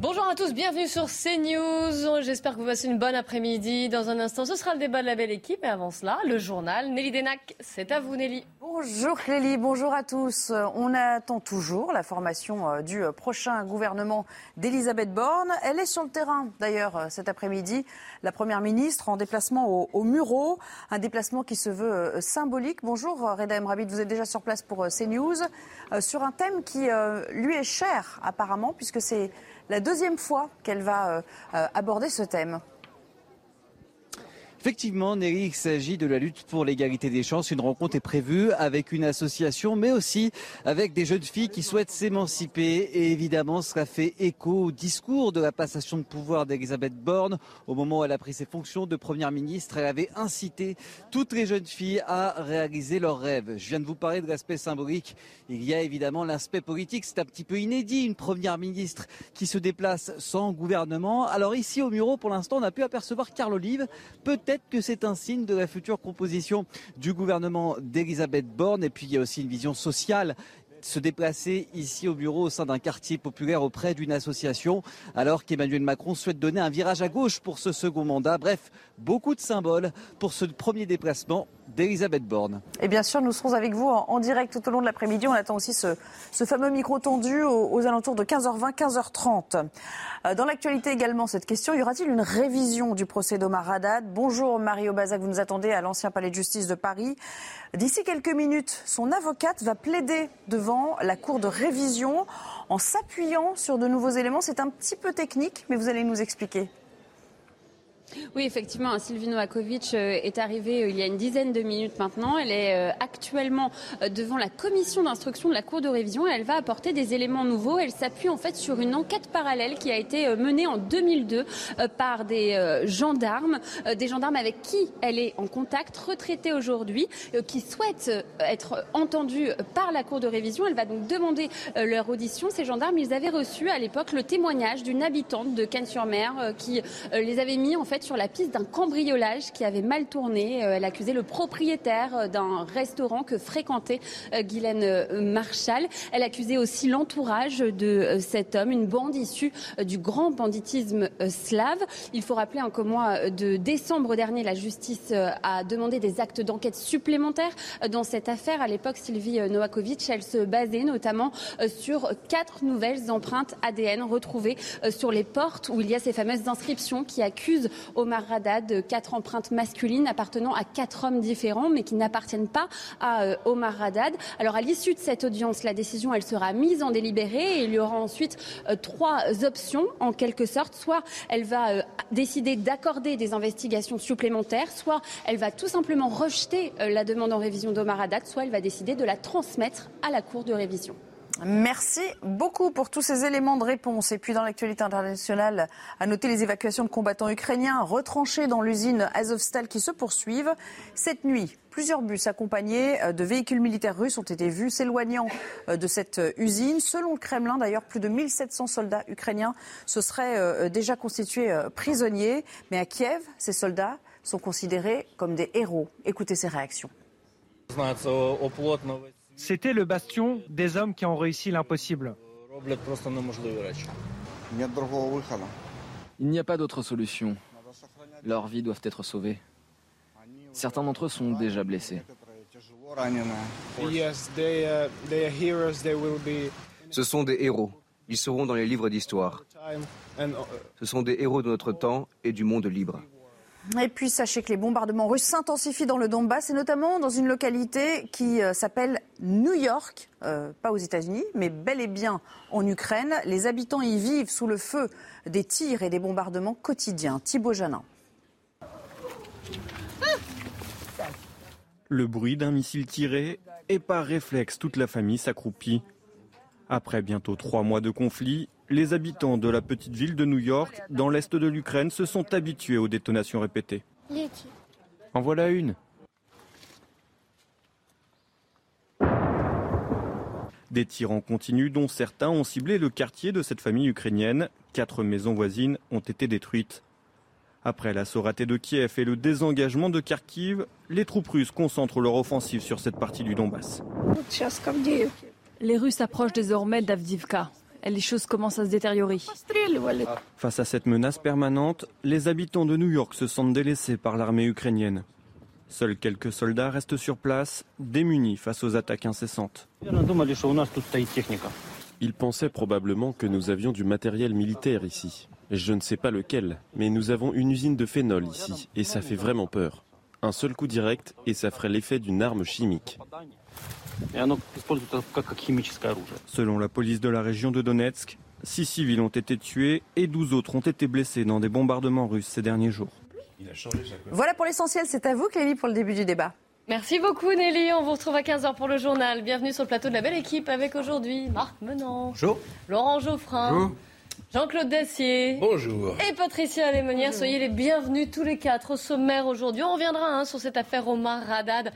Bonjour à tous, bienvenue sur CNews. J'espère que vous passez une bonne après-midi. Dans un instant, ce sera le débat de la belle équipe. Et avant cela, le journal. Nelly Denac, c'est à vous Nelly. Bonjour Clélie, bonjour à tous. On attend toujours la formation euh, du prochain gouvernement d'Elisabeth Borne. Elle est sur le terrain d'ailleurs euh, cet après-midi. La Première ministre en déplacement au, au un déplacement qui se veut euh, symbolique. Bonjour Reda Emrabid, vous êtes déjà sur place pour CNews sur un thème qui lui est cher apparemment puisque c'est la deuxième fois qu'elle va aborder ce thème. Effectivement, Nelly, il s'agit de la lutte pour l'égalité des chances. Une rencontre est prévue avec une association, mais aussi avec des jeunes filles qui souhaitent s'émanciper. Et évidemment, cela fait écho au discours de la passation de pouvoir d'Elisabeth Borne. Au moment où elle a pris ses fonctions de première ministre, elle avait incité toutes les jeunes filles à réaliser leurs rêves. Je viens de vous parler de l'aspect symbolique. Il y a évidemment l'aspect politique. C'est un petit peu inédit, une première ministre qui se déplace sans gouvernement. Alors ici, au Muro, pour l'instant, on a pu apercevoir Carl Olive. Peut Que c'est un signe de la future composition du gouvernement d'Elisabeth Borne. Et puis il y a aussi une vision sociale se déplacer ici au bureau au sein d'un quartier populaire auprès d'une association, alors qu'Emmanuel Macron souhaite donner un virage à gauche pour ce second mandat. Bref, beaucoup de symboles pour ce premier déplacement d'Elisabeth Borne. Et bien sûr, nous serons avec vous en, direct tout au long de l'après-midi. On attend aussi ce, fameux micro tendu aux, alentours de 15h20, 15h30. Euh, dans l'actualité également, cette question, y aura-t-il une révision du procès d'Omar Haddad? Bonjour Mario Bazac, vous nous attendez à l'ancien palais de justice de Paris. D'ici quelques minutes, son avocate va plaider devant la cour de révision en s'appuyant sur de nouveaux éléments. C'est un petit peu technique, mais vous allez nous expliquer. Oui, effectivement, Sylvie Novakovic euh, est arrivée euh, il y a une dizaine de minutes maintenant. Elle est euh, actuellement devant la commission d'instruction de la Cour de révision et elle va apporter des éléments nouveaux. Elle s'appuie en fait sur une enquête parallèle qui a été menée en 2002 par des gendarmes, des gendarmes avec qui elle est en contact, retraités aujourd'hui, qui souhaitent être entendus par la Cour de révision. Elle va donc demander leur audition. Ces gendarmes, ils avaient reçu à l'époque le témoignage d'une habitante de Cannes-sur-Mer qui les avait mis en fait sur la piste d'un cambriolage qui avait mal tourné. Euh, elle accusait le propriétaire euh, d'un restaurant que fréquentait euh, Guylaine Marshall. Elle accusait aussi l'entourage de cet homme, une bande issue du grand banditisme slave. Il faut rappeler qu'au mois de décembre dernier, la justice a demandé des actes d'enquête supplémentaires dans cette affaire. À l'époque, Sylvie Novakovic, elle se basait notamment sur quatre nouvelles empreintes ADN retrouvées sur les portes où il y a ces fameuses inscriptions qui accusent Omar Haddad, quatre empreintes masculines appartenant à quatre hommes différents, mais qui n'appartiennent pas à euh, Omar Haddad. Alors, à l'issue de cette audience, la décision, elle sera mise en délibéré et il y aura ensuite euh, trois options, en quelque sorte. Soit elle va euh, décider d'accorder des investigations supplémentaires, soit elle va tout simplement rejeter la demande en révision d'Omar Haddad, soit elle va décider de la transmettre à la Cour de révision. Merci beaucoup pour tous ces éléments de réponse. Et puis dans l'actualité internationale, à noter les évacuations de combattants ukrainiens retranchés dans l'usine Azovstal qui se poursuivent. Cette nuit, plusieurs bus accompagnés euh, de véhicules militaires russes ont été vus s'éloignant euh, de cette euh, usine. Selon le Kremlin, d'ailleurs, plus de 1700 soldats ukrainiens se seraient déjà constitués prisonniers. Mais à Kiev, ces soldats sont considérés comme des héros. Écoutez ces réactions. C'était le bastion des hommes qui ont réussi l'impossible. Il n'y a pas d'autre solution. Leurs vies doivent être sauvées. Certains d'entre eux sont déjà blessés. Ce sont des héros. Ils seront dans les livres d'histoire. Ce sont des héros de notre temps et du monde libre. Et puis sachez que les bombardements russes s'intensifient dans le Donbass et notamment dans une localité qui euh, s'appelle New York, euh, pas aux États-Unis, mais bel et bien en Ukraine. Les habitants y vivent sous le feu des tirs et des bombardements quotidiens. Thibaut Janin. Le bruit d'un missile tiré et par réflexe, toute la famille s'accroupit. Après bientôt trois mois de conflit, les habitants de la petite ville de New York, dans l'est de l'Ukraine, se sont habitués aux détonations répétées. En voilà une. Des tirs en continu dont certains ont ciblé le quartier de cette famille ukrainienne. Quatre maisons voisines ont été détruites. Après l'assaut raté de Kiev et le désengagement de Kharkiv, les troupes russes concentrent leur offensive sur cette partie du Donbass. Les Russes approchent désormais d'Avdivka. Les choses commencent à se détériorer. Face à cette menace permanente, les habitants de New York se sentent délaissés par l'armée ukrainienne. Seuls quelques soldats restent sur place, démunis face aux attaques incessantes. Ils pensaient probablement que nous avions du matériel militaire ici. Je ne sais pas lequel, mais nous avons une usine de phénol ici, et ça fait vraiment peur. Un seul coup direct, et ça ferait l'effet d'une arme chimique. Selon la police de la région de Donetsk, six civils ont été tués et 12 autres ont été blessés dans des bombardements russes ces derniers jours. Voilà pour l'essentiel, c'est à vous Clélie pour le début du débat. Merci beaucoup Nelly, on vous retrouve à 15h pour le journal. Bienvenue sur le plateau de la belle équipe avec aujourd'hui Marc Menant, Laurent Geoffrin, Jean-Claude Dacier. Bonjour. Et Patricia Lémonière, soyez les bienvenus tous les quatre au sommaire aujourd'hui. On reviendra hein, sur cette affaire Omar Radad.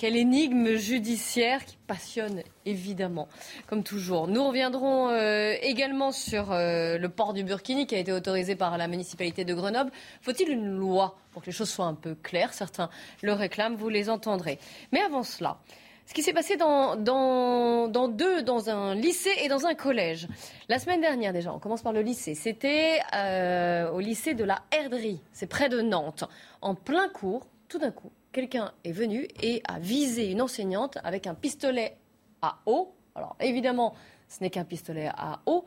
Quelle énigme judiciaire qui passionne évidemment, comme toujours. Nous reviendrons euh, également sur euh, le port du Burkini qui a été autorisé par la municipalité de Grenoble. Faut-il une loi pour que les choses soient un peu claires? Certains le réclament, vous les entendrez. Mais avant cela, ce qui s'est passé dans, deux, dans un lycée et dans un collège. La semaine dernière déjà, on commence par le lycée. C'était euh, au lycée de la Herderie, c'est près de Nantes. En plein cours, tout d'un coup, quelqu'un est venu et a visé une enseignante avec un pistolet à eau. Alors évidemment, ce n'est qu'un pistolet à eau.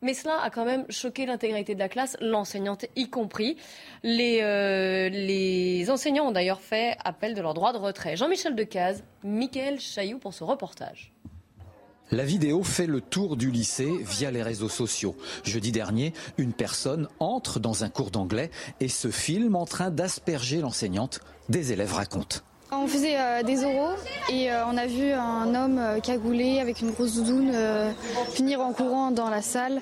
Mais cela a quand même choqué l'intégralité de la classe, l'enseignante y compris. Les, euh, les enseignants ont d'ailleurs fait appel de leur droit de retrait. Jean-Michel Decaze, Michael Chailloux pour ce reportage. La vidéo fait le tour du lycée via les réseaux sociaux. Jeudi dernier, une personne entre dans un cours d'anglais et se filme en train d'asperger l'enseignante. Des élèves racontent. On faisait euh, des oraux et euh, on a vu un homme euh, cagoulé avec une grosse doudoune finir en courant dans la salle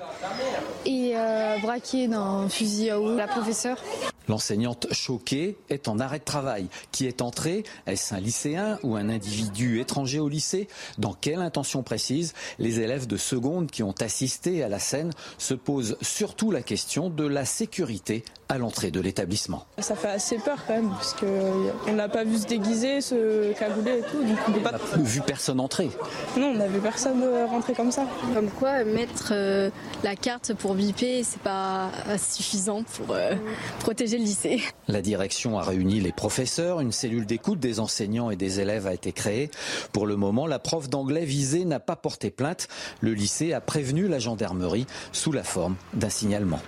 et braquer d'un fusil à eau la professeure. L'enseignante choquée est en arrêt de travail. Qui est entré? Est-ce un lycéen ou un individu étranger au lycée? Dans quelle intention précise Les élèves de seconde qui ont assisté à la scène se posent surtout la question de la sécurité à l'entrée de l'établissement? Ça fait assez peur quand même, parce qu'on n'a pas vu se déguiser, se cagouler et tout. Donc on pas... n'a vu personne entrer Non, on n'a vu personne rentrer comme ça. Comme quoi, mettre euh, la carte pour biper, c'est pas suffisant pour euh, protéger le lycée. La direction a réuni les professeurs, une cellule d'écoute des enseignants et des élèves a été créée. Pour le moment, la prof d'anglais visée n'a pas porté plainte. Le lycée a prévenu la gendarmerie sous la forme d'un signalement.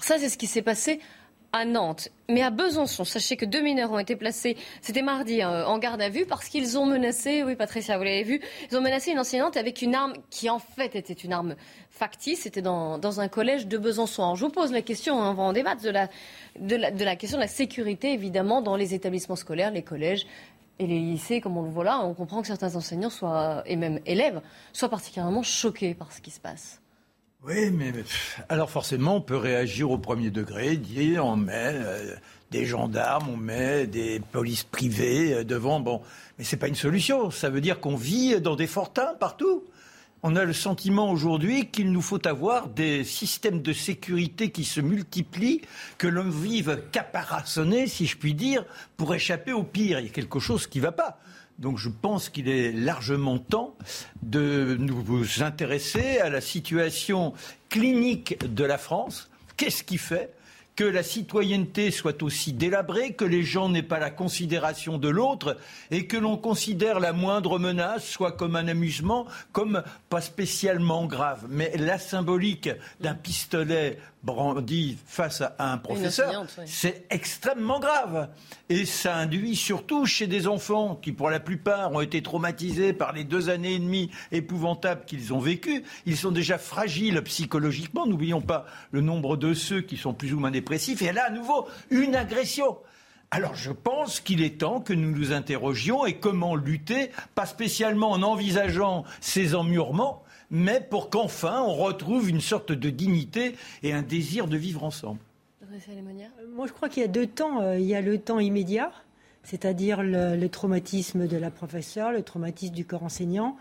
Ça, c'est ce qui s'est passé à Nantes. Mais à Besançon, sachez que deux mineurs ont été placés, c'était mardi, hein, en garde à vue parce qu'ils ont menacé, oui Patricia, vous l'avez vu, ils ont menacé une enseignante avec une arme qui en fait était une arme factice, c'était dans, un collège de Besançon. Alors je vous pose la question, hein, on en débattre, de la, de, la, question de la sécurité évidemment dans les établissements scolaires, les collèges et les lycées, comme on le voit là, on comprend que certains enseignants soient, et même élèves soient particulièrement choqués par ce qui se passe. Oui, mais alors forcément, on peut réagir au premier degré, dire on met euh, des gendarmes, on met des polices privées euh, devant. Bon, mais c'est pas une solution. Ça veut dire qu'on vit dans des fortins partout. On a le sentiment aujourd'hui qu'il nous faut avoir des systèmes de sécurité qui se multiplient, que l'on vive caparaçonné, si je puis dire, pour échapper au pire. Il y a quelque chose qui ne va pas. Donc je pense qu'il est largement temps de nous intéresser à la situation clinique de la France. Qu'est-ce qui fait que la citoyenneté soit aussi délabrée, que les gens n'aient pas la considération de l'autre et que l'on considère la moindre menace soit comme un amusement, comme pas spécialement grave? Mais la symbolique d'un pistolet brandi face à un professeur, c'est extrêmement grave. Et ça induit surtout chez des enfants qui, pour la plupart, ont été traumatisés par les deux années et demie épouvantables qu'ils ont vécues. Ils sont déjà fragiles psychologiquement. N'oublions pas le nombre de ceux qui sont plus ou moins dépressifs. Et là, à nouveau, une agression. Alors je pense qu'il est temps que nous nous interrogions et comment lutter, pas spécialement en envisageant ces emmurements, mais pour qu'enfin on retrouve une sorte de dignité et un désir de vivre ensemble. Moi, je crois qu'il y a deux temps. Euh, Il y a le temps immédiat, c'est-à-dire le, le traumatisme de la professeure, le traumatisme du corps enseignant.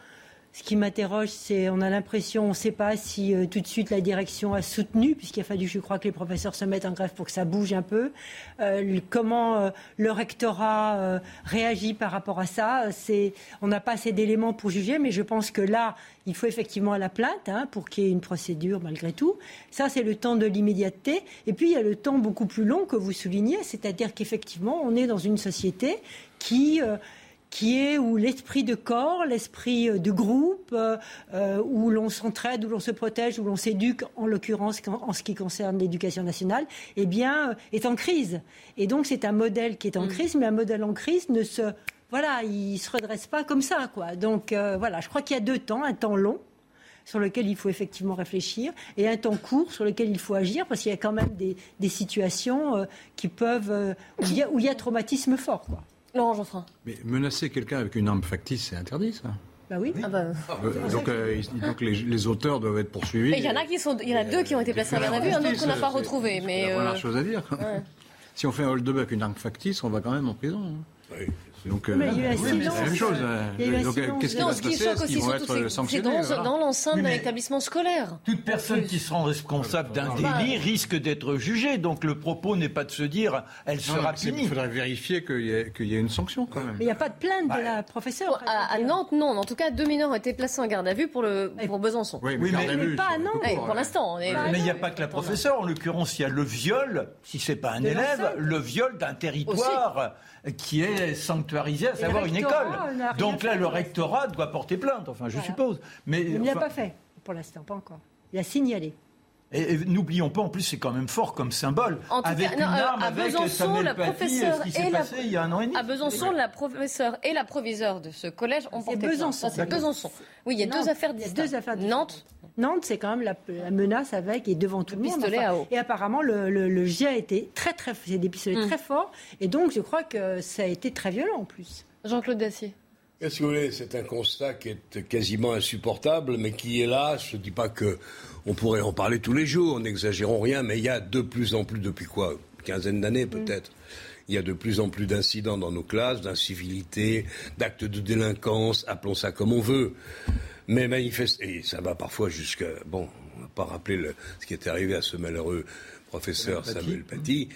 Ce qui m'interroge, c'est on a l'impression, on ne sait pas si euh, tout de suite la direction a soutenu, puisqu'il a fallu, je crois, que les professeurs se mettent en grève pour que ça bouge un peu. Euh, comment euh, le rectorat réagit par rapport à ça, c'est, on n'a pas assez d'éléments pour juger, mais je pense que là, il faut effectivement la plainte hein, pour qu'il y ait une procédure malgré tout. Ça, c'est le temps de l'immédiateté. Et puis, il y a le temps beaucoup plus long que vous soulignez, c'est-à-dire qu'effectivement, on est dans une société qui... qui est où l'esprit de corps, l'esprit euh, de groupe, euh, euh, où l'on s'entraide, où l'on se protège, où l'on s'éduque, en l'occurrence en, ce qui concerne l'éducation nationale, eh bien, est en crise. Et donc, c'est un modèle qui est en crise, mais un modèle en crise ne se, voilà, il se redresse pas comme ça, quoi. Donc, euh, voilà, je crois qu'il y a deux temps, un temps long sur lequel il faut effectivement réfléchir, et un temps court sur lequel il faut agir, parce qu'il y a quand même des, des situations euh, qui peuvent, euh, où, il y a, où il y a traumatisme fort, quoi. Laurent Geoffrin. Mais menacer quelqu'un avec une arme factice, c'est interdit, ça. Bah oui. Ah bah. Euh, donc, euh, donc les, les auteurs doivent être poursuivis. Mais il y en a qui sont, il y en a deux qui ont été placés en garde à vue, un autre qu'on n'a pas retrouvé. Mais C'est la première euh, chose à dire. ouais. Si on fait un hold-up avec une arme factice, on va quand même en prison. hein. Donc, euh, Mais il y a eu oui, c'est la même chose. hein. Il y a eu un Donc, euh, qu'est-ce qui va se passer qu'ils vont être c'est- dans, voilà. dans l'enceinte d'un établissement scolaire. Toute personne qui se rend responsable d'un délit risque d'être jugée. Donc le propos n'est pas de se dire elle sera punie. Il faudrait vérifier qu'il y, ait une sanction quand même. Mais il n'y a pas de plainte de la professeure. À, Nantes, non. En tout cas, deux mineurs ont été placés en garde à vue pour, le, pour Besançon. Oui, mais pas à Nantes. Pour l'instant. Mais il n'y a pas que la professeure. En l'occurrence, il y a le viol, si c'est pas un élève, le viol d'un territoire qui est sanctuarisé, à savoir une école. Donc là, le rectorat doit porter plainte, enfin, je Voilà. suppose. Mais Il ne l'a pas fait, pour l'instant, pas encore. Il a signalé. Et, et n'oublions pas, en plus, c'est quand même fort comme symbole. En tout avec cas, une non, euh, arme, à avec Besançon, Samuel la professeure et la, passé il y a un an et demi. à Besançon, la professeure et la proviseure de ce collège ont porté plainte. Besançon. C'est Besançon. Oui, il y a Nantes. deux affaires distinctes. deux affaires Nantes. Nantes, c'est quand même la, la menace avec et devant tout le, monde. pistolet à eau. Et apparemment, le, le, le jet a été très, très. C'est des pistolets Mm. très forts. Et donc, je crois que ça a été très violent en plus. Jean-Claude Dacier. Qu'est-ce que vous voulez C'est un constat qui est quasiment insupportable, mais qui est là. Je ne dis pas que on pourrait en parler tous les jours, n'exagérons rien, mais il y a de plus en plus, depuis quoi Une quinzaine d'années peut-être il y a de plus en plus d'incidents dans nos classes, d'incivilité, d'actes de délinquance, appelons ça comme on veut. Mais manifeste, et ça va parfois jusqu'à, bon, on va pas rappeler le- ce qui est arrivé à ce malheureux professeur. Samuel Paty,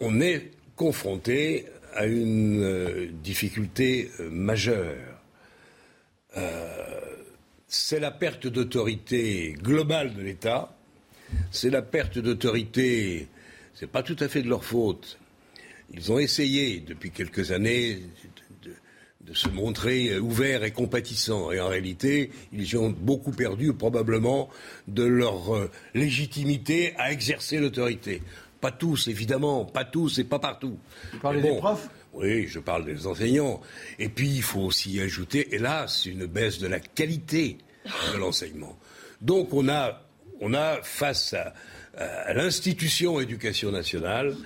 on est confronté à une euh, difficulté euh, majeure. Euh, c'est la perte d'autorité globale de l'État, c'est la perte d'autorité, c'est pas tout à fait de leur faute. Ils ont essayé depuis quelques années de, se montrer euh, ouverts et compatissants, et en réalité, ils ont beaucoup perdu probablement de leur euh, légitimité à exercer l'autorité. Pas tous, évidemment, pas tous et pas partout. Vous parlez des profs? Oui, je parle des enseignants. Et puis, il faut aussi ajouter, hélas, une baisse de la qualité de l'enseignement. Donc, on a, on a face à, à l'institution éducation nationale,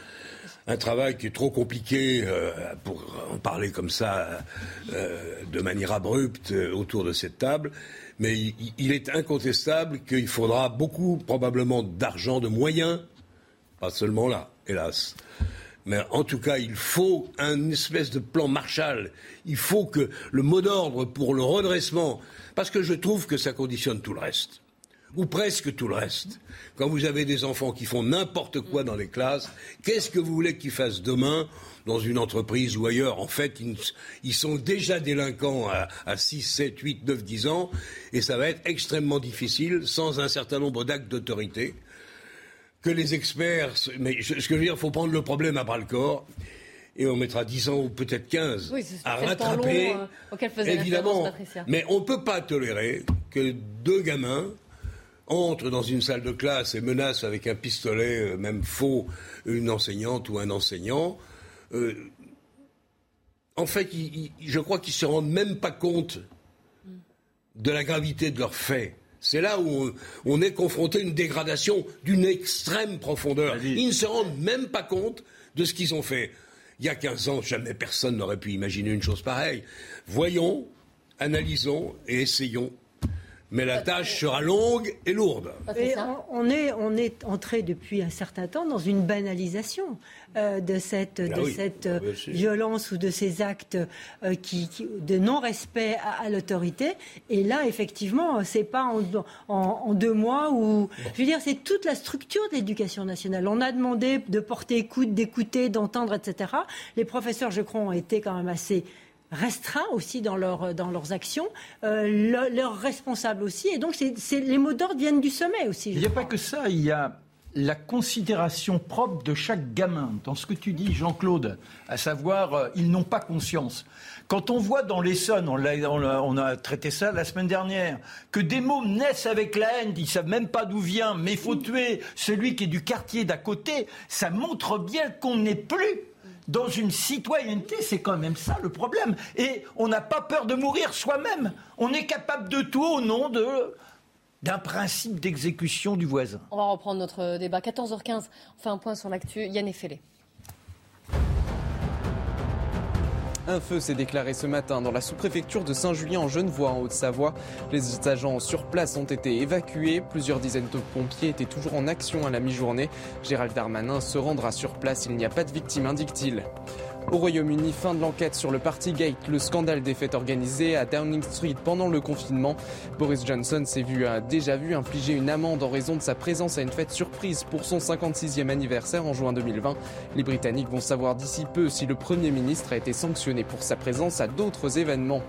un travail qui est trop compliqué euh, pour en parler comme ça euh, de manière abrupte euh, autour de cette table, mais il, il est incontestable qu'il faudra beaucoup probablement d'argent, de moyens, pas seulement là, hélas. Mais en tout cas, il faut un espèce de plan Marshall. Il faut que le mot d'ordre pour le redressement, parce que je trouve que ça conditionne tout le reste ou presque tout le reste. Quand vous avez des enfants qui font n'importe quoi dans les classes, qu'est-ce que vous voulez qu'ils fassent demain dans une entreprise ou ailleurs? En fait, ils, sont déjà délinquants à, à 6, 7, 8, 9, 10 ans, et ça va être extrêmement difficile sans un certain nombre d'actes d'autorité que les experts... Mais ce que je veux dire, il faut prendre le problème à bras-le-corps. Et on mettra 10 ans ou peut-être 15 Oui, c'est à rattraper. long, euh, Évidemment, mais on ne peut pas tolérer que deux gamins entrent dans une salle de classe et menacent avec un pistolet, euh, même faux, une enseignante ou un enseignant. Euh, en fait, je crois qu'ils ne se rendent même pas compte de la gravité de leurs faits. C'est là où on, on est confronté à une dégradation d'une extrême profondeur. Ils ne se rendent même pas compte de ce qu'ils ont fait. Il y a 15 ans, jamais personne n'aurait pu imaginer une chose pareille. Voyons, analysons et essayons mais la tâche sera longue et lourde. Et on, on est, on est entré depuis un certain temps dans une banalisation euh, de cette, Ah de oui, cette ah euh, violence ou de ces actes euh, qui, qui- de non-respect à, à l'autorité. Et là, effectivement, c'est pas en, en- en deux mois où, je veux dire, c'est toute la structure de l'éducation nationale. On a demandé de porter écoute, d'écouter, d'entendre, etc. Les professeurs, je crois, ont été quand même assez restreints aussi dans, leur, dans leurs actions, euh, le- leurs responsables aussi. Et donc, c'est, c'est- les mots d'ordre viennent du sommet aussi. Il n'y a pas que ça, il y a la considération propre de chaque gamin. Dans ce que tu dis, Jean-Claude, à savoir, euh, ils n'ont pas conscience. Quand on voit dans l'Essonne, on, l'a- on l'a- on a traité ça la semaine dernière, que des mots naissent avec la haine, ils savent même pas d'où vient, mais il faut tuer celui qui est du quartier d'à côté, ça montre bien qu'on n'est plus dans une citoyenneté, c'est quand même ça le problème. Et on n'a pas peur de mourir soi-même. On est capable de tout au nom d'un principe d'exécution du voisin. On va reprendre notre débat. 14h15, on fait un point sur l'actu. Yann Effelé. Un feu s'est déclaré ce matin dans la sous-préfecture de Saint-Julien en Genevois en Haute-Savoie. Les agents sur place ont été évacués. Plusieurs dizaines de pompiers étaient toujours en action à la mi-journée. Gérald Darmanin se rendra sur place. Il n'y a pas de victimes, indique-t-il. Au Royaume-Uni, fin de l'enquête sur le Partygate, le scandale des fêtes organisées à Downing Street pendant le confinement. Boris Johnson s'est vu, a déjà vu infliger une amende en raison de sa présence à une fête surprise pour son 56e anniversaire en juin 2020. Les Britanniques vont savoir d'ici peu si le Premier ministre a été sanctionné pour sa présence à d'autres événements.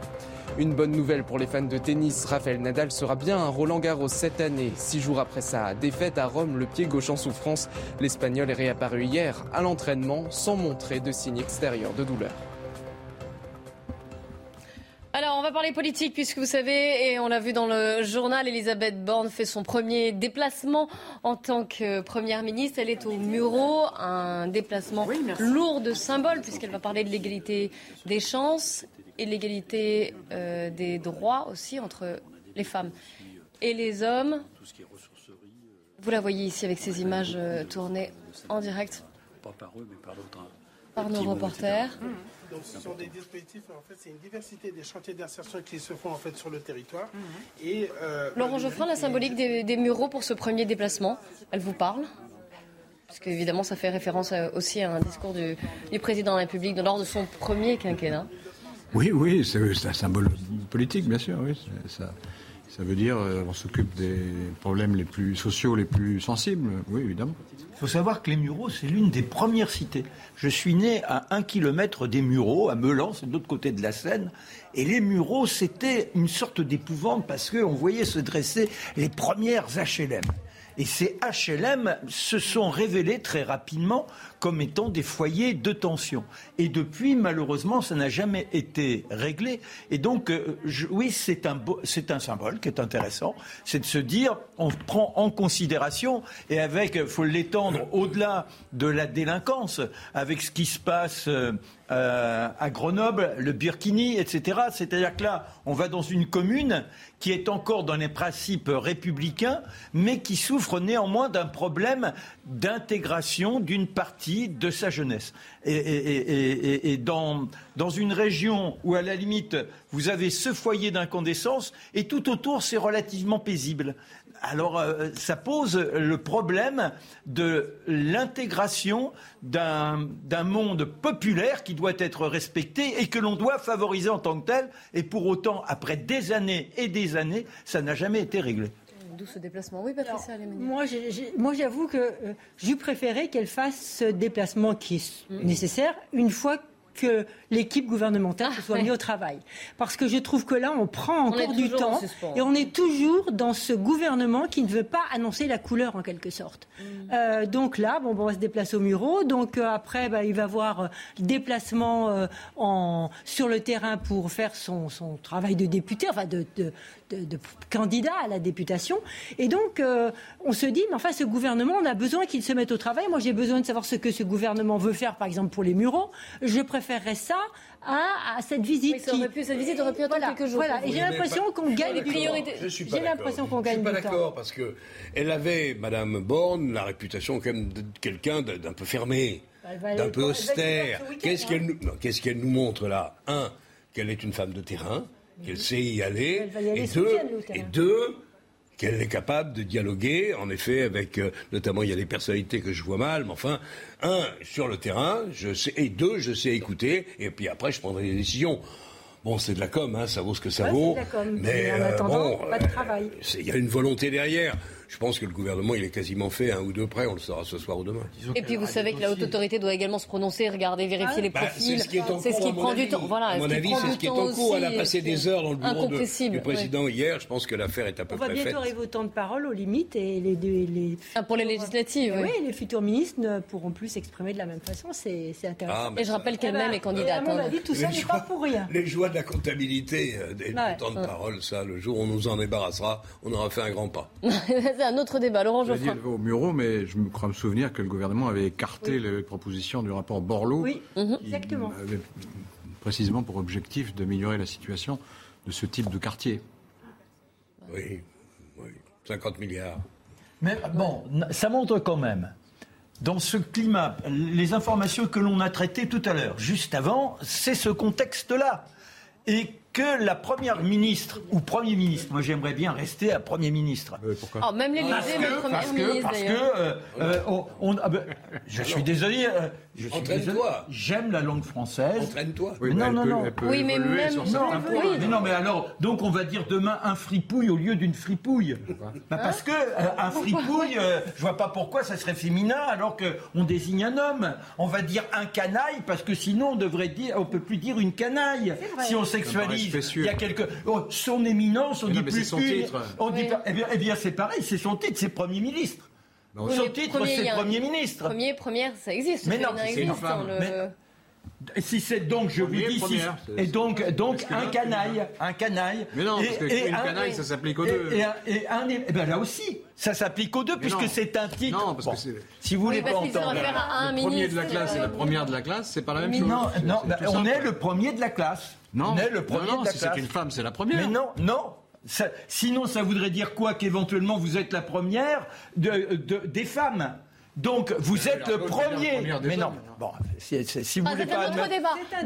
Une bonne nouvelle pour les fans de tennis, Rafael Nadal sera bien à Roland Garros cette année. Six jours après sa défaite à Rome, le pied gauche en souffrance, l'Espagnol est réapparu hier à l'entraînement sans montrer de signe extérieur de douleur. Alors, on va parler politique, puisque vous savez, et on l'a vu dans le journal, Elisabeth Borne fait son premier déplacement en tant que première ministre. Elle est au Muro, un déplacement lourd de symboles, puisqu'elle va parler de l'égalité des chances et l'égalité euh, des droits aussi entre les femmes et les hommes. Vous la voyez ici avec ces images euh, tournées en direct Pas par eux, mais par d'autres. par nos reporters. Donc ce sont des dispositifs, en fait, c'est une diversité des chantiers d'insertion qui se font en fait sur le territoire. Et euh, Laurent Geoffrin, la symbolique des, des Mureaux pour ce premier déplacement, elle vous parle? Parce qu'évidemment, ça fait référence aussi à un discours du, du président de la République lors de son premier quinquennat. Oui, oui, c'est un symbole politique, bien sûr. Oui, ça, ça veut dire euh, on s'occupe des problèmes les plus sociaux, les plus sensibles. Oui, évidemment. Il faut savoir que les Mureaux, c'est l'une des premières cités. Je suis né à un kilomètre des Mureaux, à Melan, c'est de l'autre côté de la Seine. Et les Mureaux, c'était une sorte d'épouvante parce qu'on voyait se dresser les premières HLM. Et ces HLM se sont révélés très rapidement comme étant des foyers de tension. Et depuis, malheureusement, ça n'a jamais été réglé. Et donc, euh, oui, c'est un, symbole qui est intéressant. C'est de se dire, on prend en considération, et avec, il faut l'étendre au-delà de la délinquance, avec ce qui se passe euh, euh, à Grenoble, le Burkini, etc. C'est-à-dire que là, on va dans une commune qui est encore dans les principes républicains, mais qui souffre néanmoins d'un problème d'intégration d'une partie de sa jeunesse. Et, dans, dans une région où, à la limite, vous avez ce foyer d'incandescence, et tout autour, c'est relativement paisible. Alors, euh, ça pose le problème de l'intégration d'un d'un monde populaire qui doit être respecté et que l'on doit favoriser en tant que tel. Et pour autant, après des années et des années, ça n'a jamais été réglé. D'où ce déplacement. Oui, Patricia. Moi, moi, j'avoue que euh, préféré qu'elle fasse ce déplacement qui est Mm. nécessaire une fois que l'équipe gouvernementale se soit mise au travail. Parce que je trouve que là, on prend On encore du temps et on est toujours dans ce gouvernement qui ne veut pas annoncer la couleur en quelque sorte. Mm. Euh, donc là, bon, bon, on va se déplacer au Muro. Donc euh, après, bah, il va avoir euh, déplacement euh, en, sur le terrain pour faire son, son travail de député, enfin de, de, de- de candidat à la députation. Et donc, euh, on se dit, mais enfin, ce gouvernement, on a besoin qu'il se mette au travail. Moi, j'ai besoin de savoir ce que ce gouvernement veut faire, par exemple, pour les Mureaux. Je préférerais ça à, à cette visite. Oui, ça aurait pu- cette visite aurait pu attendre Voilà, quelques jours. Voilà. Et j'ai l'impression qu'on gagne temps. priorités. Je suis pas J'ai d'accord. l'impression qu'on Je suis gagne pas du temps. d'accord parce que elle avait, Madame Borne, la réputation quand même de quelqu'un d'un peu fermé, d'un peu austère. week-end, Qu'est-ce hein. qu'elle nous, non, qu'est-ce qu'elle nous montre là? Un, qu'elle est une femme de terrain qu'elle sait y aller, y et deux, et deux, qu'elle est capable de dialoguer, en effet, avec, euh, notamment, il y a des personnalités que je vois mal, mais enfin, un, sur le terrain, je sais, et deux, je sais écouter, et puis après, je prendrai des décisions. Bon, c'est de la com, hein, ça vaut ce que ça Ouais, vaut. c'est de la com. Mais en euh, attendant, bon, pas de euh, travail. il y a une volonté derrière. Je pense que le gouvernement, il est quasiment fait, un ou deux près, on le saura ce soir ou demain. Et puis vous savez que la haute autorité doit également se prononcer, regarder, vérifier les Bah, profils. c'est ce qui est en ce prend du temps. Voilà, à mon avis, c'est ce qui est en cours. Elle a passé et des heures dans le bureau de- du président hier. Je pense que l'affaire est à peu On va près faite. bientôt arriver au temps de parole, aux limites, et les, les, les Ah, pour les législatives, oui. oui. les futurs ministres ne pourront plus s'exprimer de la même façon. C'est intéressant. Ah, Et je rappelle qu'elle-même Eh ben, est candidate. À mon hein. avis, tout ça n'est pas pour rien. Les joies de la comptabilité euh, du temps de parole, ça, le jour où on nous en débarrassera, on aura fait un grand pas. c'est un autre débat. Laurent Geoffrin. au Muro, mais je me crois me souvenir que le gouvernement avait écarté les propositions du rapport Borloo, Oui, Mhm. exactement. avait précisément pour objectif d'améliorer la situation de ce type de quartier. Oui, oui. 50 milliards. Mais bon, ça montre quand même, dans ce climat, les informations que l'on a traitées tout à l'heure, juste avant, c'est ce contexte-là. Et que la première ministre, ou premier ministre, moi j'aimerais bien rester à premier ministre. pourquoi Oh, même l'Élysée, Parce que, parce que, ministre, parce que, d'ailleurs. euh, euh, on, on- ah ben, je suis désolé, euh, Entraîne-toi. j'aime la langue française. Entraîne-toi. Oui, non, non, non. Oui, mais même- oui, points. Mais non, mais alors, donc on va dire demain un fripouille au lieu d'une fripouille. Bah, parce que euh, un fripouille, euh, je vois pas pourquoi ça serait féminin alors que on désigne un homme. On va dire un canaille parce que sinon on devrait dire, on peut plus dire une canaille si on sexualise. Il y a quelque, oh, son éminence, on Mais non, dit mais plus c'est son une- titre. On dit Oui. eh bien, eh bien, c'est pareil, c'est son titre, c'est premier ministre. Oui, son titre, c'est premier ministre. Premier, première, ça existe. Mais non, c'est une femme. hein, le- Mais- Si c'est donc, je Premier, vous dis, si- première, et donc, donc un canaille, un canaille. Mais non, et- parce que et une un- canaille, ça s'applique aux deux. Et, un- et un, eh ben là aussi, ça s'applique aux deux Mais puisque c'est un titre. Non, parce que c'est- si vous voulez parce pas entendre. réfère à un le premier de la classe et la euh, première de la classe, c'est pas la même chose. non, non, bah, on est le premier de la classe. Non, on est le premier non, non, de la si classe. c'est une femme, c'est la première. Mais non, non. Ça- sinon, ça voudrait dire quoi Qu'éventuellement, vous êtes la première de, de- des femmes? Donc, vous êtes le premier. première des Mais non. Bon, si, si- si vous Ah, voulez c'est pas un autre admettre-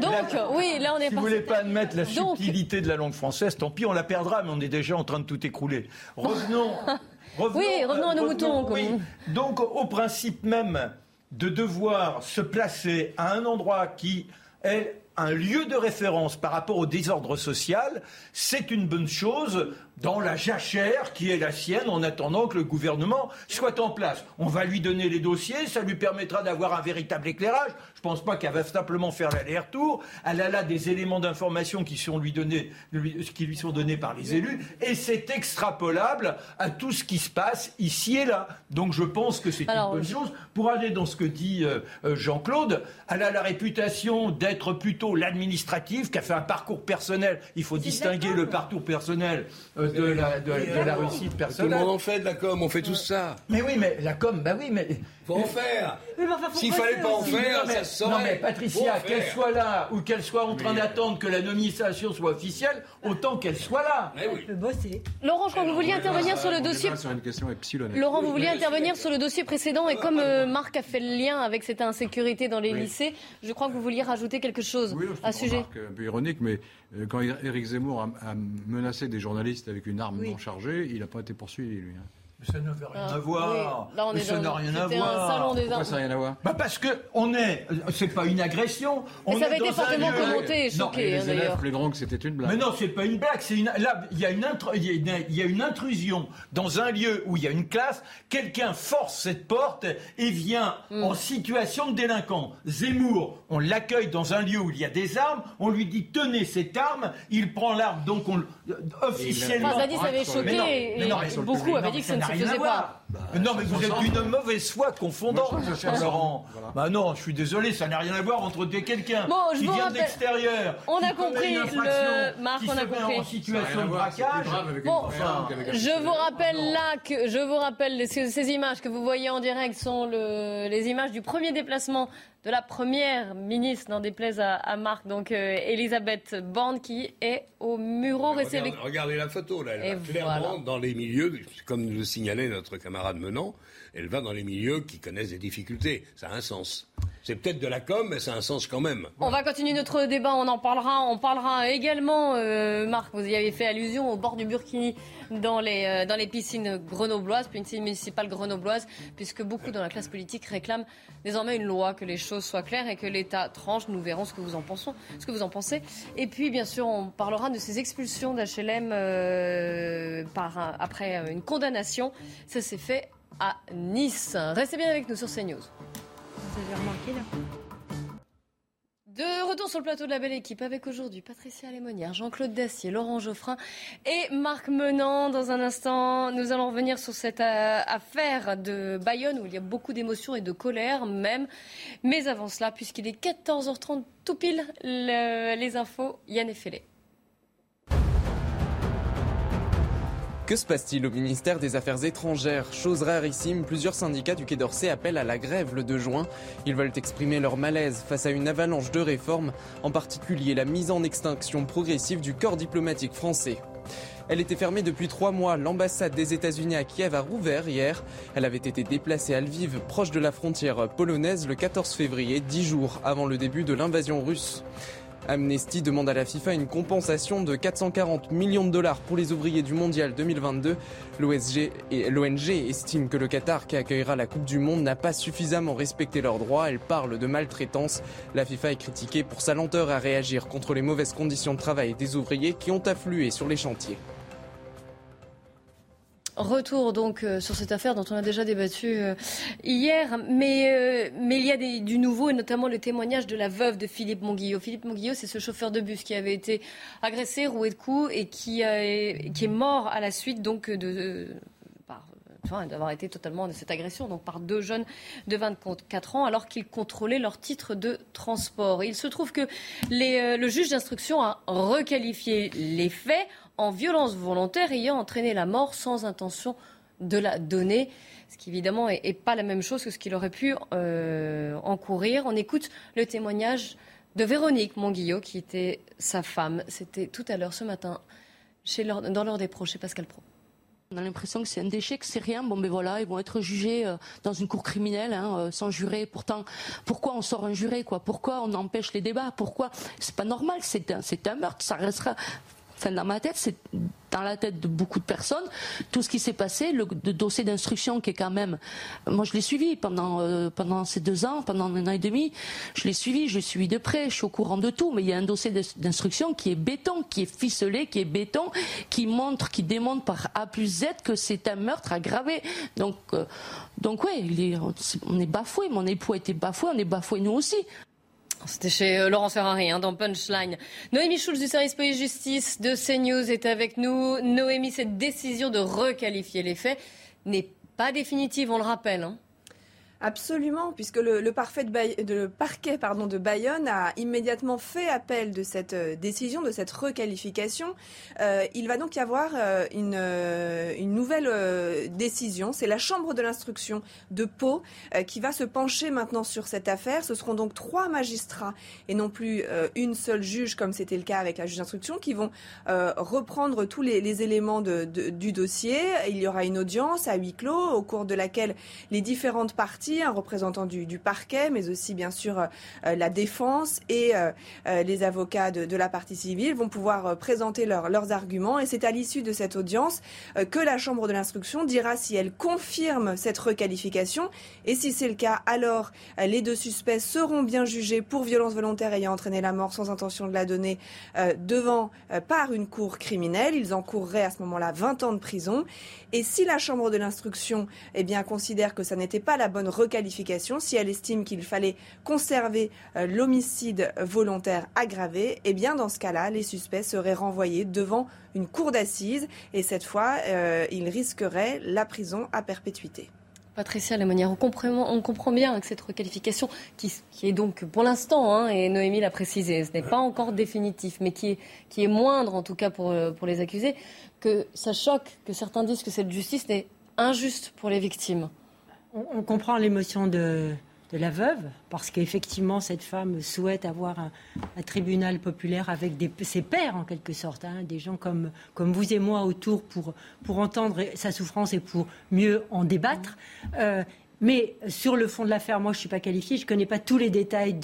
débat. Donc, oui, là, on est si vous voulez pas admettre la Donc- subtilité de la langue française, tant pis, on la perdra, mais on est déjà en train de tout écrouler. Revenons. revenons Oui, revenons à nos moutons, oui. Donc, au principe même de devoir se placer à un endroit qui est un lieu de référence par rapport au désordre social, c'est une bonne chose dans la jachère qui est la sienne en attendant que le gouvernement soit en place. On va lui donner les dossiers, ça lui permettra d'avoir un véritable éclairage. Je pense pas qu'elle va simplement faire l'aller-retour. Elle a là des éléments d'information qui sont lui donnés, lui- qui lui sont donnés par les élus, et c'est extrapolable à tout ce qui se passe ici et là. Donc je pense que c'est une bonne chose. Pour aller dans ce que dit euh, euh, Jean-Claude, elle a la réputation d'être plutôt l'administrative, qui a fait un parcours personnel. Il faut distinguer le parcours personnel euh, de la, de, de la réussite Tout le personnelle. monde en fait de la com, on fait tout ça. Mais oui, mais la com, bah oui, mais. Faut en faire. Mais enfin, S'il fallait pas en aussi. faire, Non, mais, ça se saurait. non, mais Patricia, qu'elle soit là ou qu'elle soit en train d'attendre que la nomination soit officielle, autant qu'elle soit là. Eh oui. bosser. Laurent, je crois que vous vouliez intervenir sur le dossier. sur une question epsilon. Laurent, vous vouliez intervenir sur le dossier précédent et comme euh, Marc a fait le lien avec cette insécurité dans les Oui. lycées, je crois que vous vouliez rajouter quelque chose Oui, à ce sujet. un peu ironique, mais euh, quand Éric Zemmour a, a menacé des journalistes avec une arme Oui. non chargée, il n'a pas été poursuivi, lui. Hein. Ça n'a rien Ah, à voir. oui. Là, on Mais est ça dans- n'a rien à voir. salon des Pourquoi armes. ça n'a rien à voir Bah parce que on est, c'est pas une agression. Mais on ça est avait été fortement commenté et Non, choqué, Et hein, les élèves plaideront que c'était une blague. Mais non, c'est pas une blague. C'est une. Là, il y a une, intr- il y a une- il y a une intrusion dans un lieu où il y a une classe. Quelqu'un force cette porte et vient Hmm. en situation de délinquant. Zemmour, on l'accueille dans un lieu où il y a des armes. On lui dit tenez cette arme. Il prend l'arme, donc on euh, officiellement. Avait Mais choqué non, et, mais non, et beaucoup avaient dit que ça ne n'a se rien à faisait voir. Mais non, mais vous êtes d'une mauvaise foi confondante, Laurent. voilà. Bah non, je suis désolé, ça n'a rien à voir entre des- quelqu'un Bon, je qui vous vient rappelle- de l'extérieur. On a compris le- Marc, qui on a compris. en situation de braquage. Bon, Je vous rappelle là que je vous rappelle ces, ces images que vous voyez en direct sont le- les images du premier déplacement de la première ministre, n'en déplaise à, à Marc, donc euh, Elisabeth Borne qui est au Muro Regardez, Récébec. regardez la photo, là. Elle Et va clairement dans les milieux, comme le signalait notre camarade Elle va dans les milieux qui connaissent des difficultés. Ça a un sens. C'est peut-être de la com, mais ça a un sens quand même. On va continuer notre débat, on en parlera. On parlera également, euh, Marc, vous y avez fait allusion au bord du Burkini dans les, euh, piscines grenobloises, piscines municipales grenobloises, puisque beaucoup dans la classe politique réclament désormais une loi, que les choses soient claires et que l'État tranche. Nous verrons ce que vous en pensez. Ce que vous en pensez. Et puis, bien sûr, on parlera de ces expulsions d'HLM euh, après une condamnation. Ça s'est fait à Nice. Restez bien avec nous sur CNews. Vous avez remarqué là de retour sur le plateau de la belle équipe avec aujourd'hui Patricia Lémonière, Jean-Claude Dacier, Laurent Geoffrin et Marc Menant. Dans un instant, nous allons revenir sur cette euh, affaire de Bayonne où il y a beaucoup d'émotions et de colère même. Mais avant cela, puisqu'il est 14h30 tout pile, les infos, Yann Effelé. Que se passe-t-il au ministère des Affaires étrangères? Chose rarissime, plusieurs syndicats du Quai d'Orsay appellent à la grève le 2 juin. Ils veulent exprimer leur malaise face à une avalanche de réformes, en particulier la mise en extinction progressive du corps diplomatique français. Elle était fermée depuis trois mois. L'ambassade des États-Unis à Kiev a rouvert hier. Elle avait été déplacée à Lviv, proche de la frontière polonaise, le 14 février, dix jours avant le début de l'invasion russe. Amnesty demande à la FIFA une compensation de 440 millions de dollars pour les ouvriers du Mondial 2022. L'ONG estime que le Qatar, qui accueillera la Coupe du Monde, n'a pas suffisamment respecté leurs droits. Elle parle de maltraitance. La FIFA est critiquée pour sa lenteur à réagir contre les mauvaises conditions de travail des ouvriers qui ont afflué sur les chantiers. Retour donc euh, sur cette affaire dont on a déjà débattu euh, hier, mais, euh, mais il y a du nouveau et notamment le témoignage de la veuve de Philippe Monguillot. Philippe Monguillot, c'est ce chauffeur de bus qui avait été agressé, roué de coups et qui, est mort à la suite donc de, d'avoir été totalement de cette agression, donc par deux jeunes de 24 ans, alors qu'ils contrôlaient leur titre de transport. il se trouve que le juge d'instruction a requalifié les faits en violence volontaire ayant entraîné la mort sans intention de la donner. Ce qui évidemment n'est pas la même chose que ce qu'il aurait pu euh, encourir. On écoute le témoignage de Véronique Monguillot, qui était sa femme. C'était tout à l'heure ce matin chez dans l'heure des proches chez Pascal Pro. On a l'impression que c'est un déchet, que c'est rien. Bon, ben voilà, ils vont être jugés euh, dans une cour criminelle, hein, euh, sans juré. Pourtant, pourquoi on sort un juré, quoi? Pourquoi on empêche les débats? Pourquoi? C'est pas normal. C'est un meurtre. Ça restera Enfin, dans ma tête, c'est dans la tête de beaucoup de personnes, tout ce qui s'est passé, le, dossier d'instruction qui est quand même, moi je l'ai suivi pendant euh, pendant ces deux ans, pendant un an et demi, je l'ai suivi, je l'ai suivi de près, je suis au courant de tout, mais il y a un dossier d'instruction qui est béton, qui est ficelé, qui est béton, qui montre, qui démontre par A plus Z que c'est un meurtre aggravé. Donc euh, donc ouais, on est bafoué, mon époux a été bafoué, on est bafoué nous aussi. C'était chez euh, Laurent Ferrari hein, dans Punchline. Noémie Schulz du service police-justice de CNews est avec nous. Noémie, cette décision de requalifier les faits n'est pas définitive, on le rappelle. Hein. Absolument, puisque le, parquet de Bayonne a immédiatement fait appel de cette euh, décision, de cette requalification. Euh, il va donc y avoir euh, une, nouvelle décision. C'est la Chambre de l'instruction de Pau qui va se pencher maintenant sur cette affaire. Ce seront donc trois magistrats et non plus une seule juge, comme c'était le cas avec la juge d'instruction, qui vont reprendre tous les, éléments du dossier. Il y aura une audience à huis clos au cours de laquelle les différentes parties un représentant du, parquet, mais aussi bien sûr euh, la défense et euh, euh, les avocats de, la partie civile vont pouvoir présenter leurs arguments. Et c'est à l'issue de cette audience que la Chambre de l'instruction dira si elle confirme cette requalification. Et si c'est le cas, alors les deux suspects seront bien jugés pour violence volontaire ayant entraîné la mort sans intention de la donner devant par une cour criminelle. Ils encourraient à ce moment-là 20 ans de prison. Et si la Chambre de l'instruction eh bien, considère que ça n'était pas la bonne requalification, si elle estime qu'il fallait conserver euh, l'homicide volontaire aggravé, eh bien dans ce cas-là, les suspects seraient renvoyés devant une cour d'assises. Et cette fois, euh, ils risqueraient la prison à perpétuité. Patricia on comprend, on comprend bien que cette requalification, qui, est donc pour l'instant, hein, et Noémie l'a précisé, ce n'est pas encore définitif, mais qui est, qui est moindre en tout cas pour, euh, pour les accusés, que ça choque que certains disent que cette justice n'est injuste pour les victimes on, comprend l'émotion de, la veuve, parce qu'effectivement, cette femme souhaite avoir un, tribunal populaire avec ses pères, en quelque sorte, hein, des gens comme, vous et moi autour pour, entendre sa souffrance et pour mieux en débattre. Euh, Mais sur le fond de l'affaire, moi, je ne suis pas qualifiée, je ne connais pas tous les détails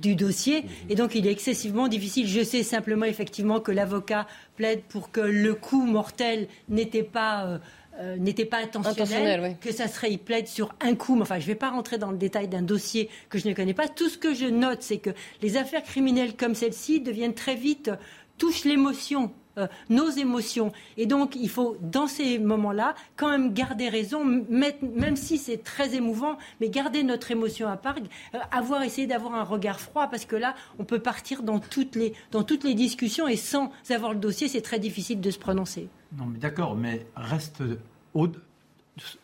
du dossier, et donc il est excessivement difficile. Je sais simplement effectivement que l'avocat plaide pour que le coup mortel n'était pas... euh, euh, n'était pas intentionnel, Intentionnel, oui. que ça serait, il plaide sur un coup. Mais enfin, je ne vais pas rentrer dans le détail d'un dossier que je ne connais pas. Tout ce que je note, c'est que les affaires criminelles comme celle-ci deviennent très vite, touchent l'émotion. Euh, nos émotions. Et donc, il faut, dans ces moments-là, quand même garder raison, même si c'est très émouvant, mais garder notre émotion à part, euh, avoir essayé d'avoir un regard froid, parce que là, on peut partir dans toutes les, dans toutes les discussions et sans avoir le dossier, c'est très difficile de se prononcer. Non, mais d'accord, mais reste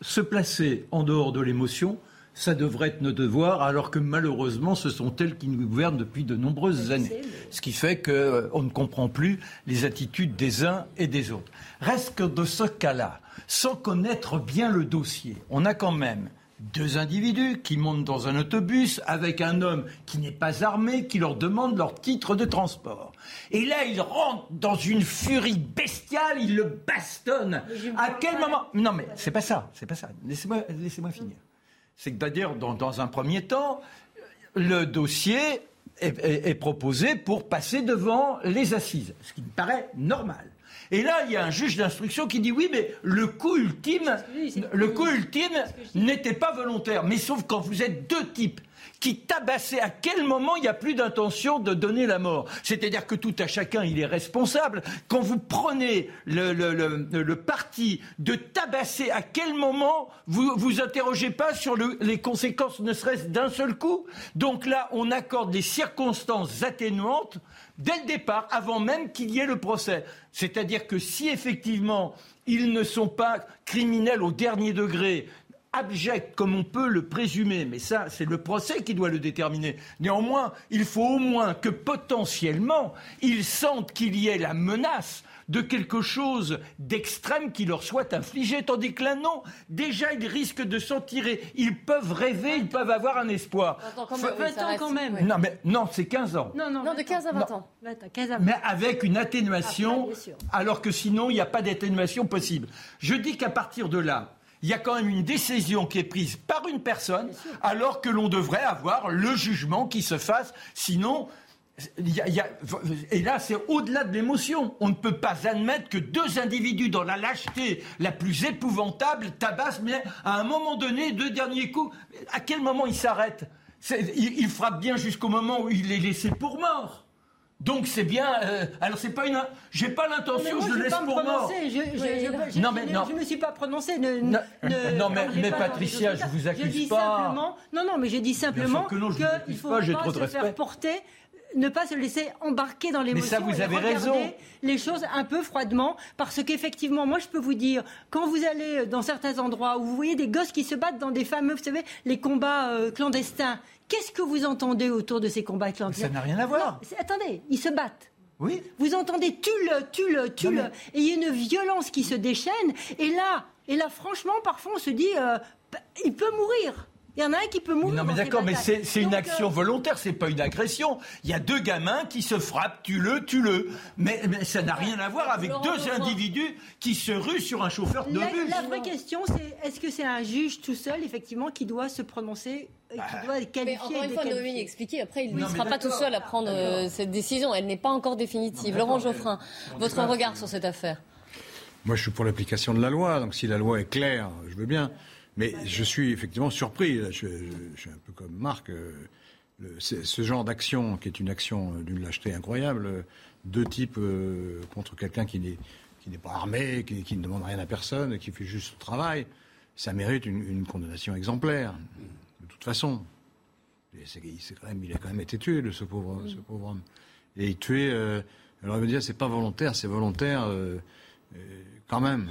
se placer en dehors de l'émotion, ça devrait être nos devoirs, alors que malheureusement, ce sont elles qui nous gouvernent depuis de nombreuses années. Ce qui fait qu'on ne comprend plus les attitudes des uns et des autres. Reste que de ce cas-là, sans connaître bien le dossier, on a quand même deux individus qui montent dans un autobus avec un homme qui n'est pas armé, qui leur demande leur titre de transport. Et là, il rentre dans une furie bestiale, il le bastonne. À quel moment? Non, mais c'est pas ça, c'est pas ça. Laissez-moi laissez-moi finir. C'est que d'ailleurs, dans, dans un premier temps, le dossier est, est- est proposé pour passer devant les assises, ce qui me paraît normal. Et là, il y a un juge d'instruction qui dit oui, mais le coup ultime, le coup ultime n'était pas volontaire. Mais sauf quand vous êtes deux types qui tabassaient, à quel moment il n'y a plus d'intention de donner la mort? C'est-à-dire que tout à chacun, il est responsable. Quand vous prenez le, le- le- le parti de tabasser, à quel moment vous vous interrogez pas sur le- les conséquences, ne serait-ce d'un seul coup? Donc là, on accorde des circonstances atténuantes dès le départ, avant même qu'il y ait le procès. C'est-à-dire que si effectivement ils ne sont pas criminels au dernier degré, abjects comme on peut le présumer, mais ça c'est le procès qui doit le déterminer. Néanmoins, il faut au moins que potentiellement ils sentent qu'il y ait la menace de quelque chose d'extrême qui leur soit infligé, tandis que là non, déjà ils risquent de s'en tirer, ils peuvent rêver, ils peuvent avoir un espoir. 20 ans quand même. Non mais non, c'est 15 ans. Non, non, Non, de 15 à 20 Non. ans. 20 ans, 15 à 20 Mais avec une atténuation, Après, sûr. alors que sinon, il n'y a pas d'atténuation possible. Je dis qu'à partir de là, il y a quand même une décision qui est prise par une personne, alors que l'on devrait avoir le jugement qui se fasse. Sinon, il y a- il y a- et là, c'est au-delà de l'émotion. On ne peut pas admettre que deux individus dans la lâcheté la plus épouvantable tabassent, mais à un moment donné, deux derniers coups, à quel moment il s'arrête C'est- il, il frappe bien jusqu'au moment où il est laissé pour mort. Donc c'est bien. euh, alors c'est pas une. J'ai pas l'intention, je laisse pas me pour mort. prononcer. Je, je, je- je- Non, mais je- non. je me suis pas prononcée. Ne, Non, ne- non, mais- Patricia, je vous accuse dis pas. Simplement, non, non, mais je dis simplement que non, je faut pas, pas, j'ai trop de se respect. faire porter. Ne pas se laisser embarquer dans l'émotion. ça, vous et avez raison. Les choses un peu froidement, parce qu'effectivement, moi, je peux vous dire, quand vous allez dans certains endroits où vous voyez des gosses qui se battent dans des fameux, vous savez, les combats euh, clandestins, qu'est-ce que vous entendez autour de ces combats clandestins Ça n'a rien à voir. Non, attendez, ils se battent. Oui. Vous entendez tu le, tu le, tu le. Et il y a une violence qui se déchaîne. Et là, et là franchement, parfois, on se dit, euh, il peut mourir. Il y en a un qui peut mourir. Non mais d'accord, mais c'est une action euh, volontaire, c'est pas une agression. Il y a deux gamins qui se frappent, tue-le, tue-le. Mais, mais ça n'a rien à voir avec Laurent deux individus qui se ruent sur un chauffeur de La, bus. la vraie question, c'est est-ce que c'est un juge tout seul, effectivement, qui doit se prononcer, euh, qui doit qualifier Mais encore une fois, Noémie expliquait, après, il ne sera pas tout seul à prendre euh, cette décision. Elle n'est pas encore définitive. Laurent Geoffrin, votre regard sur cette affaire Moi, je suis pour l'application de la loi. Donc, si la loi est claire, je veux bien. Mais je suis effectivement surpris. Je, je- je suis un peu comme Marc. euh, le- ce genre d'action, qui est une action d'une lâcheté incroyable, euh, deux types euh, contre quelqu'un qui n'est qui n'est pas armé, qui, qui ne demande rien à personne, qui fait juste son travail, ça mérite une, une condamnation exemplaire, de toute façon. Et il, s'est quand même, il a quand même été tué, le- ce, pauvre, ce pauvre homme. Et il tué. euh, alors il me dire, c'est pas volontaire, c'est volontaire euh, quand même.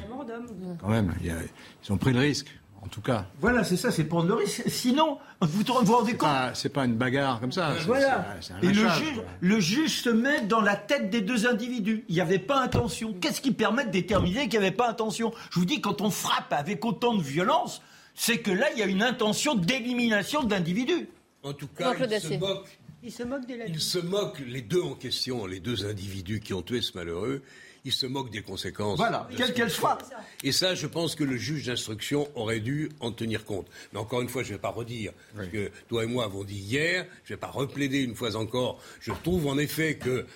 Quand même, il y a- ils ont pris le risque, en tout cas. Voilà, c'est ça, c'est prendre le risque. Sinon, vous vous rendez compte Ah, c'est pas une bagarre comme ça. c'est- Voilà. c'est- c'est un Et le juge, le juge se met dans la tête des deux individus. Il n'y avait pas intention. Qu'est-ce qui permet de déterminer qu'il n'y avait pas intention? Je vous dis, quand on frappe avec autant de violence, c'est que là, il y a une intention d'élimination d'individus. En tout cas, il se moque Il se moque de la Ils se moquent, les deux en question, les deux individus qui ont tué ce malheureux, il se moque des conséquences. Voilà, de quelles ce qu'elles qu'il soient. fait. Et ça, je pense que le juge d'instruction aurait dû en tenir compte. Mais encore une fois, je ne vais pas redire, parce que toi et moi avons dit hier, je ne vais pas replaider une fois encore. Je trouve en effet que,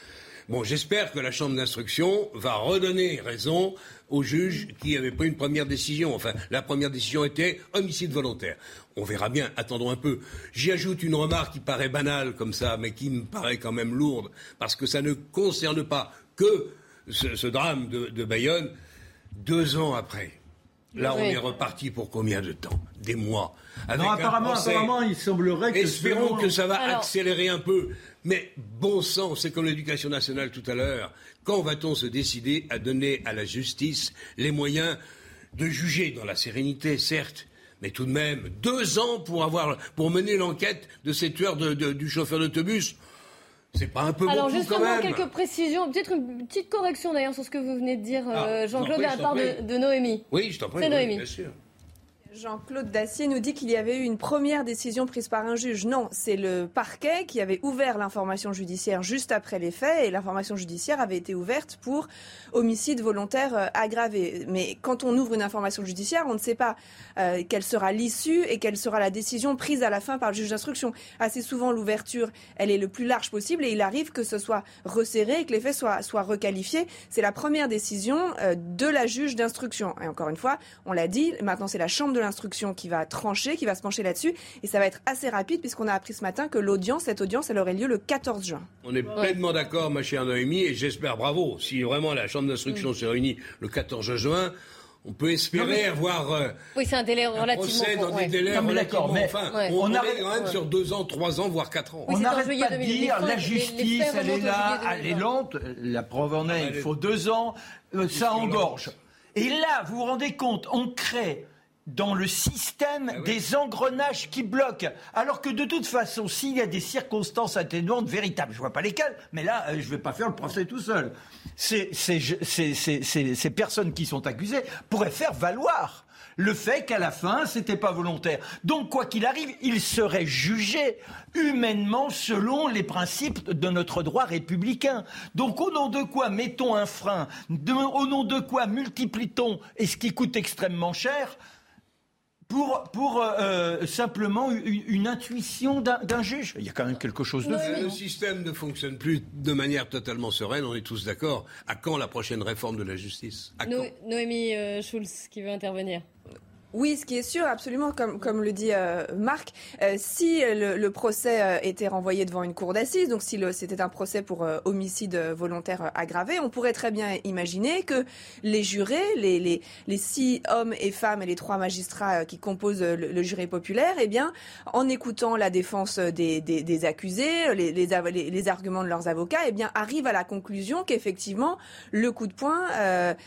bon, j'espère que la Chambre d'instruction va redonner raison au juge qui avait pris une première décision. Enfin, la première décision était homicide volontaire. On verra bien, attendons un peu. J'y ajoute une remarque qui paraît banale comme ça, mais qui me paraît quand même lourde, parce que ça ne concerne pas que ce, ce drame de, de Bayonne deux ans après. Là, on est reparti pour combien de temps? Des mois. Avec Non, un apparemment, procès. apparemment, il semblerait que Espérons selon- que ça va Alors- accélérer un peu. Mais bon sang, c'est comme l'éducation nationale tout à l'heure. Quand va-t-on se décider à donner à la justice les moyens de juger dans la sérénité, certes, mais tout de même deux ans pour avoir pour mener l'enquête de ces tueurs de- de- du chauffeur d'autobus? C'est pas un peu Alors beaucoup justement, quand même quelques précisions, peut-être une petite correction d'ailleurs sur ce que vous venez de dire, euh, Ah, Jean-Claude, je à part de, Noémie. Oui, je t'en prie. C'est oui, Noémie. bien sûr. Jean-Claude Dacier nous dit qu'il y avait eu une première décision prise par un juge. Non, c'est le parquet qui avait ouvert l'information judiciaire juste après les faits et l'information judiciaire avait été ouverte pour homicide volontaire euh, aggravé. Mais quand on ouvre une information judiciaire, on ne sait pas euh, quelle sera l'issue et quelle sera la décision prise à la fin par le juge d'instruction. Assez souvent, l'ouverture, elle est le plus large possible et il arrive que ce soit resserré et que les faits soient, requalifiés. C'est la première décision euh, de la juge d'instruction. Et encore une fois, on l'a dit, maintenant c'est la chambre de l'instruction qui va trancher, qui va se pencher là-dessus. Et ça va être assez rapide puisqu'on a appris ce matin que l'audience, cette audience, elle aurait lieu le 14 juin. On est pleinement d'accord, ma chère Noémie, et j'espère, bravo, si vraiment la Chambre d'instruction Mm. se réunit le 14 juin, on peut espérer avoir euh, Oui, c'est un délai un relativement procès dans court, des ouais. délais Non, mais d'accord, relativement... mais Enfin, Ouais. on, on arrête- quand même ouais. sur deux ans, trois ans, voire quatre ans. Oui, on n'arrête pas de 2000. dire la justice, elle est là, elle est 2020. lente. La preuve en est, il faut deux ans, euh, ça engorge. Et là, vous vous rendez compte, on crée dans le système Ah des engrenages qui bloquent. Alors que de toute façon, s'il y a des circonstances atténuantes véritables, je vois pas lesquelles, mais là, euh, je vais pas faire le procès tout seul. Ces, ces, ces, ces, ces- ces personnes qui sont accusées pourraient faire valoir le fait qu'à la fin, c'était pas volontaire. Donc, quoi qu'il arrive, il serait jugé humainement selon les principes de notre droit républicain. Donc, au nom de quoi mettons un frein? De- Au nom de quoi multiplie-t-on, et ce qui coûte extrêmement cher, pour, pour euh, euh, simplement une, une intuition d'un juge Il y a quand même quelque chose de fou. Le système ne fonctionne plus de manière totalement sereine, on est tous d'accord. À quand la prochaine réforme de la justice? À No- quand? Noémie euh, Schulz qui veut intervenir. Oui, ce qui est sûr, absolument, comme, comme le dit euh, Marc, euh, si le, le procès euh, était renvoyé devant une cour d'assises, donc si c'était un procès pour euh, homicide volontaire euh, aggravé, on pourrait très bien imaginer que les jurés, les, les, les six hommes et femmes et les trois magistrats euh, qui composent le, le jury populaire, eh bien, en écoutant la défense des, des, des accusés, les, les, les- arguments de leurs avocats, eh bien, arrivent à la conclusion qu'effectivement, le coup de poing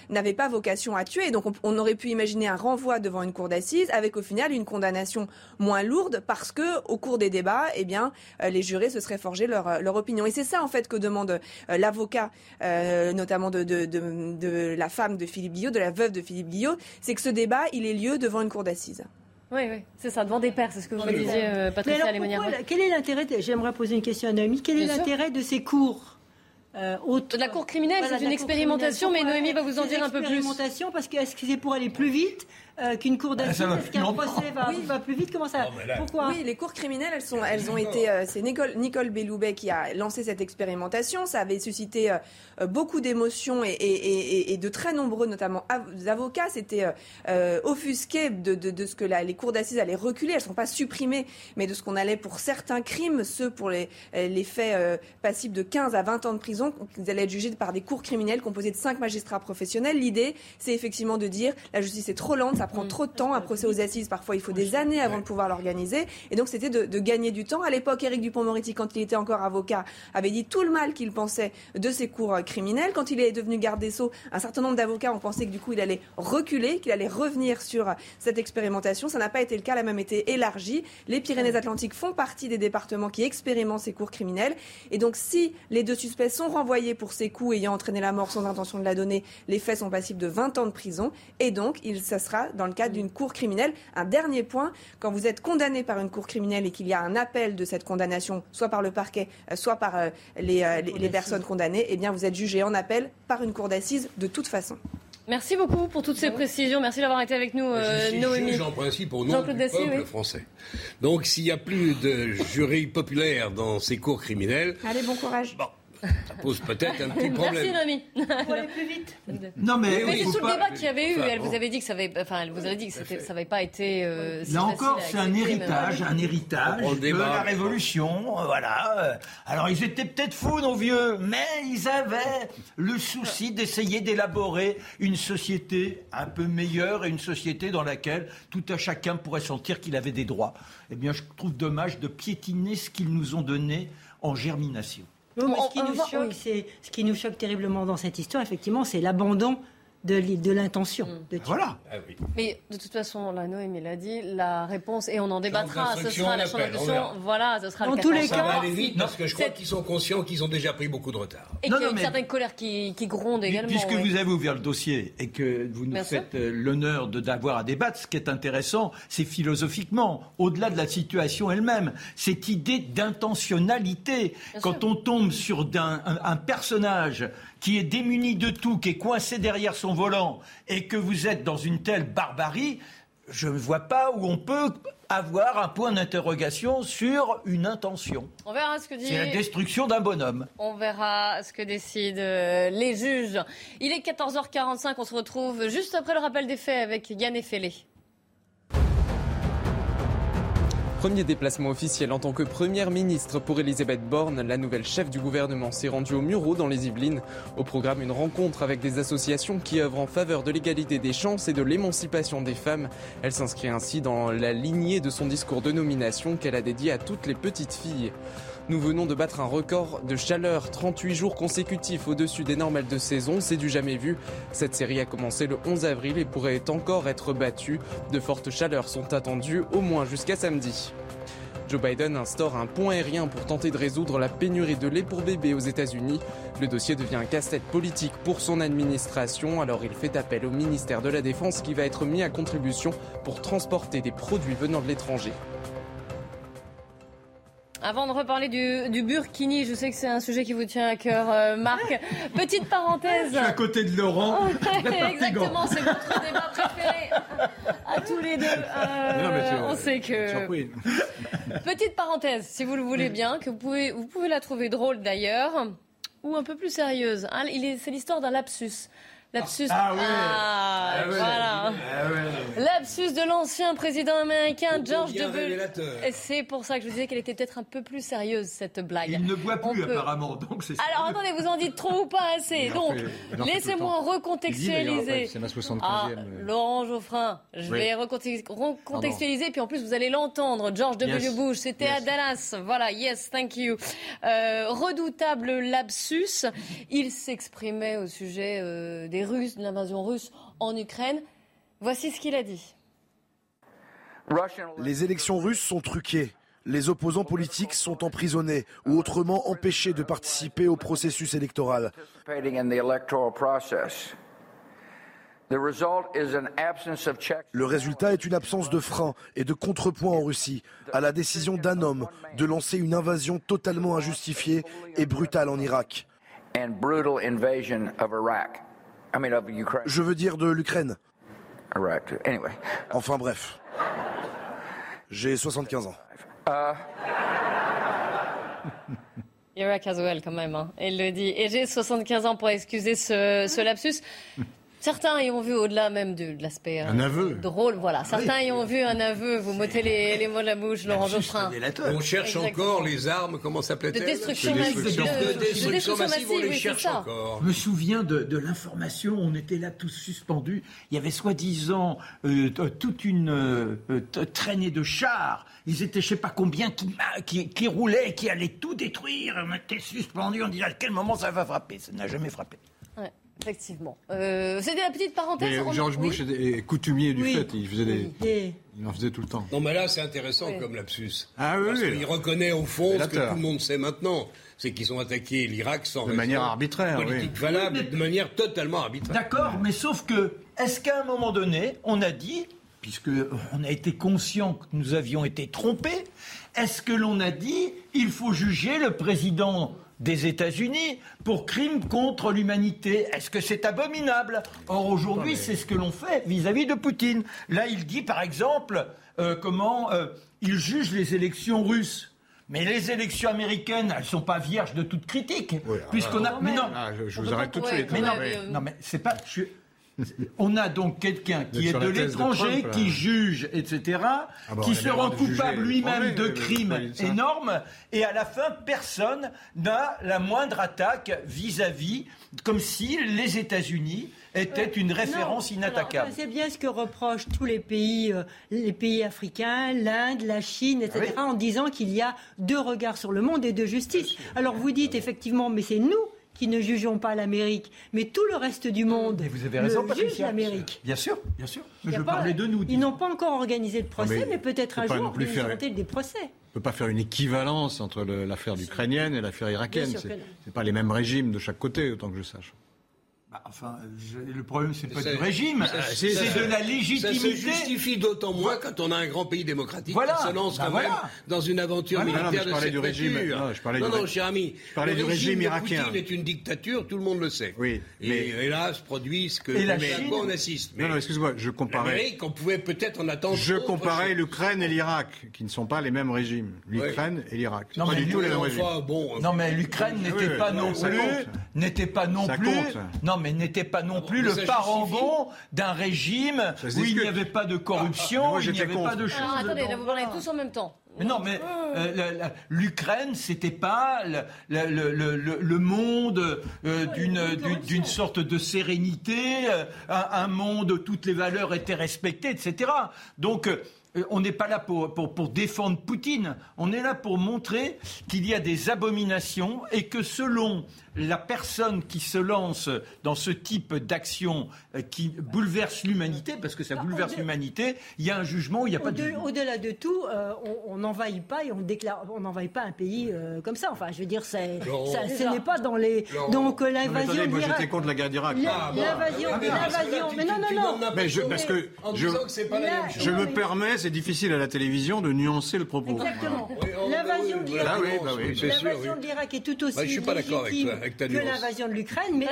n'avait pas vocation à tuer. Donc, on, on aurait pu imaginer un renvoi devant une cour d'assises avec au final une condamnation moins lourde parce que au cours des débats, eh bien, euh, les jurés se seraient forgés leur, euh, leur opinion. Et c'est ça en fait que demande euh, l'avocat, euh, notamment de, de, de, de la femme de Philippe Guillot, de la veuve de Philippe Guillot, c'est que ce débat, il ait lieu devant une cour d'assises. Oui, oui, c'est ça, devant des pairs, c'est ce que vous me Mais disiez, euh, Patricia pourquoi- quel est l'intérêt J'aimerais poser une question à Noémie. Quel est l'intérêt de ces cours euh, la cour criminelle, Voilà, c'est une expérimentation, mais. Noémie va vous en dire un peu plus. expérimentations, parce que est-ce que c'est pour aller plus vite euh, qu'une cour d'assises ça va Est-ce plus qu'un procès va, va plus vite? Comment ça Pourquoi Oui, les cours criminelles, elles, sont, elles ont été. euh, c'est Nicole, Nicole Belloubet qui a lancé cette expérimentation. Ça avait suscité euh, beaucoup d'émotions et, et- et- et de très nombreux, notamment av- avocats, s'étaient offusqués de, de- de ce que la- les cours d'assises allaient reculer. Elles ne sont pas supprimées, mais de ce qu'on allait pour certains crimes, ceux pour les, les faits euh, passibles de 15 à 20 ans de prison, qu'ils allaient être jugés par des cours criminels composés de cinq magistrats professionnels. L'idée, c'est effectivement de dire la justice est trop lente, ça prend trop de temps. Un procès aux assises, parfois, il faut des années avant de pouvoir l'organiser. Et donc, c'était de, de gagner du temps. À l'époque, Éric Dupont-Moretti, quand il était encore avocat, avait dit tout le mal qu'il pensait de ces cours euh, criminels. Quand il est devenu garde des Sceaux, un certain nombre d'avocats ont pensé que du coup, il allait reculer, qu'il allait revenir sur euh, cette expérimentation. Ça n'a pas été le cas, elle a même été élargie. Les Pyrénées-Atlantiques font partie des départements qui expérimentent ces cours criminels. Et donc, si les deux suspects sont renvoyés pour ces coups ayant entraîné la mort sans intention de la donner, les faits sont passibles de 20 ans de prison. Et donc, il, ça sera dans le cadre d'une cour criminelle. Un dernier point, quand vous êtes condamné par une cour criminelle et qu'il y a un appel de cette condamnation, soit par le parquet, euh, soit par euh, les, euh, les- les personnes condamnées, eh bien vous êtes jugé en appel par une cour d'assises de toute façon. Merci beaucoup pour toutes ces précisions. Merci d'avoir été avec nous, euh, Je suis Noémie. juge en principe au nom Jean-Claude du Dacier, peuple oui. français. Donc s'il n'y a plus de jury populaire dans ces cours criminels, Allez, bon courage. Ça pose peut-être un petit Merci problème. Noémie. Faut aller plus vite. Non, mais, Mais c'est tout le débat qu'il y avait eu. Enfin, Elle vous avait dit que ça avait, enfin, elle vous avait dit que c'était- ça n'avait pas été. euh, si Là encore, c'est un héritage, un héritage de débat. la Révolution, euh, voilà. Euh, Alors ils étaient peut-être fous, nos vieux, mais ils avaient le souci d'essayer d'élaborer une société un peu meilleure et une société dans laquelle tout à chacun pourrait sentir qu'il avait des droits. Eh bien, je trouve dommage de piétiner ce qu'ils nous ont donné en germination. Non, mais On- ce, qui nous choque, ce qui nous choque terriblement dans cette histoire, effectivement, c'est l'abandon de, l'i- de l'intention. Mm. de. Voilà. Ah oui. Mais de toute façon, la Noémie l'a dit, la réponse, et on en débattra, ce sera la chambre d'instruction. Voilà, ce sera Dans le tous les 14 Ça va cas- aller vite parce que je crois qu'ils sont conscients qu'ils ont déjà pris beaucoup de retard. Et qu'il y a une mais- certaine colère qui, qui gronde également. Puisque oui. vous avez ouvert le dossier et que vous nous Bien faites euh, l'honneur de d'avoir à débattre, ce qui est intéressant, c'est philosophiquement, au-delà de la situation elle-même, cette idée d'intentionnalité. Quand sûr. on tombe sur un personnage qui est démuni de tout, qui est coincé derrière son volant, et que vous êtes dans une telle barbarie, je ne vois pas où on peut avoir un point d'interrogation sur une intention. On verra ce que dit. C'est la destruction d'un bonhomme. On verra ce que décident euh, les juges. Il est 14h45, on se retrouve juste après le rappel des faits avec Yann Effelé. Premier déplacement officiel en tant que première ministre pour Elisabeth Borne. La nouvelle chef du gouvernement s'est rendue au Muro dans les Yvelines. Au programme, une rencontre avec des associations qui œuvrent en faveur de l'égalité des chances et de l'émancipation des femmes. Elle s'inscrit ainsi dans la lignée de son discours de nomination qu'elle a dédié à toutes les petites filles. Nous venons de battre un record de chaleur, 38 jours consécutifs au-dessus des normales de saison, c'est du jamais vu. Cette série a commencé le 11 avril et pourrait encore être battue. De fortes chaleurs sont attendues au moins jusqu'à samedi. Joe Biden instaure un pont aérien pour tenter de résoudre la pénurie de lait pour bébés aux États-Unis. Le dossier devient un casse-tête politique pour son administration, alors il fait appel au ministère de la Défense qui va être mis à contribution pour transporter des produits venant de l'étranger. Avant de reparler du, du Burkini, je sais que c'est un sujet qui vous tient à cœur, euh, Marc. Petite parenthèse. Je suis à côté de Laurent. Exactement, c'est votre débat préféré à tous les deux. Euh, Non, mais c'est- on sait que. Petite parenthèse, si vous le voulez bien, que vous pouvez, vous pouvez la trouver drôle d'ailleurs, ou un peu plus sérieuse. hein. Il est- c'est l'histoire d'un lapsus. Lapsus. Ah oui. Ah, Ah ouais. voilà. Ah ouais. Lapsus de l'ancien président américain George W. Et c'est pour ça que je vous disais qu'elle était peut-être un peu plus sérieuse cette blague. Il ne boit plus peut- apparemment, donc c'est Alors attendez, vous en dites trop ou pas assez? Donc, laissez-moi recontextualiser. c'est ma 75e, Ah, euh. Laurent Geoffrin, je Oui. vais recontex- recontextualiser, puis en plus vous allez l'entendre. George W. Yes. Bush, c'était à. Dallas. Voilà, yes, thank you. Euh, redoutable lapsus. Il s'exprimait au sujet euh, des Russes, de l'invasion russe en Ukraine. Voici ce qu'il a dit. Les élections russes sont truquées. Les opposants politiques sont emprisonnés ou autrement empêchés de participer au processus électoral. participating in the electoral process. The result is an absence of checks Le résultat est une absence de frein et de contrepoint en Russie à la décision d'un homme de lancer une invasion totalement injustifiée et brutale en Irak. Je veux dire de l'Ukraine. Enfin bref. J'ai 75 ans. Irak as well, quand même. hein. Il le dit. Et j'ai 75 ans pour excuser ce, ce lapsus. Certains y ont vu, au-delà même de, de l'aspect euh, Un aveu. drôle, voilà. Certains y ont vu un aveu. Vous m'ôtez les, les mots de la bouche, Laurent Geoffrin. On cherche Exactement. encore les armes, comment De s'appelait-elle destruction De massive. destruction, De- de de destruction destruction massive, on les oui, cherche ça. encore. Je me souviens de, de l'information, on était là tous suspendus. Il y avait soi-disant euh, t- toute une euh, euh, traînée de chars. Ils étaient je sais pas combien qui, qui, qui roulaient, qui allaient tout détruire. On était suspendus, on disait à quel moment ça va frapper? Ça n'a jamais frappé. Ouais, effectivement. Euh, C'était la petite parenthèse. Mais On- George oui. Bush est est coutumier du Oui. fait. Il faisait des. Et Il en faisait tout le temps. Non, mais là, c'est intéressant Oui. comme lapsus. Ah oui, Parce oui. qu'il reconnaît au fond ce que tout le monde sait maintenant. C'est qu'ils ont attaqué l'Irak sans De raison manière arbitraire, politique oui. valable, de manière totalement arbitraire. D'accord, mais sauf que est-ce qu'à un moment donné, on a dit, puisque on a été conscient que nous avions été trompés, est-ce que l'on a dit il faut juger le président des États-Unis pour crimes contre l'humanité. Est-ce que c'est abominable? Or aujourd'hui, c'est ce que l'on fait vis-à-vis de Poutine. Là, il dit par exemple euh, comment euh, il juge les élections russes. Mais les élections américaines, elles sont pas vierges de toute critique, puisqu'on a. Mais non, Ah, je, je vous arrête tout de suite. mais non, mais c'est pas. je On a donc quelqu'un qui est de l'étranger, Trump, qui là. juge, etc., bon, qui on se rend coupable lui-même de crimes énormes, et à la fin, personne n'a la moindre attaque vis-à-vis, comme si les États-Unis étaient une référence Non. inattaquable. Alors, C'est bien ce que reprochent tous les pays, euh, les pays africains, l'Inde, la Chine, etc., Ah en disant qu'il y a deux regards sur le monde et deux justices. Alors vous dites effectivement, mais c'est nous qui ne jugeons pas l'Amérique, mais tout le reste du monde Et vous avez raison, le juge l'Amérique. Bien sûr, bien sûr. Je parlais de nous. Ils n'ont pas encore organisé le procès, mais mais, peut-être un jour plus faire- des procès. On ne peut pas faire une équivalence entre l'affaire ukrainienne et l'affaire irakienne. C'est pas les mêmes régimes de chaque côté, autant que je sache. Bah, enfin, je- le problème, c'est pas Ça- du régime, c'est de la Ça se légitimité. justifie d'autant moins quand on a un grand pays démocratique Voilà. qui se lance Bah quand voilà. même dans une aventure Voilà. militaire Non, non, je de parlais cette du régime. nature. Non, je parlais non, du non, ré- cher ami. je parlais le du régime de irakien. Poutine est une dictature, tout le monde le sait. Oui, Et mais- hélas, produit ce que Et la à Chine quoi on assiste. Mais Non, non, excuse-moi, je comparais. l'Amérique, on pouvait peut-être en attendre. Je comparais l'Ukraine et l'Irak, qui ne sont pas les mêmes régimes. L'Ukraine et l'Irak. Non, pas du tout les mêmes régimes. Enfin, bon, Non mais l'Ukraine Oui, n'était pas non plus, n'était pas non plus, mais n'était pas non plus mais le parangon d'un régime où il n'y avait pas de corruption, Ah, moi, il n'y avait contre. pas de choses. Alors attendez, là vous parlez tous en même temps. Mais non, mais euh, la- la- l'Ukraine, c'était pas le, le- le- le- le monde euh, d'une sorte de sérénité, euh, un, un monde où toutes les valeurs étaient respectées, etc. Donc. euh, on n'est pas là pour, pour, pour défendre Poutine, on est là pour montrer qu'il y a des abominations et que selon la personne qui se lance dans ce type d'action euh, qui bouleverse l'humanité, parce que ça bouleverse l'humanité, il y a un jugement, il n'y a pas de. Au-delà de tout, euh, on- n'envahit pas et on déclare, on n'envahit pas un pays euh, comme ça. Enfin, je veux dire, c'est, Laurent. ça, ce n'est pas dans les. Laurent. Donc euh, l'invasion attendez, moi j'étais contre la guerre d'Irak. Ah, bon. L'invasion, Ah, mais l'invasion. non, non, non. Mais je, parce que je, disant que c'est pas la Là, même chose. je Non, me permets, c'est difficile à la télévision de nuancer le propos. Exactement. L'invasion bah de l'Irak. Ah bah L'invasion est tout aussi Bah, je suis pas d'accord avec légitime toi, que l'invasion de l'Ukraine, mais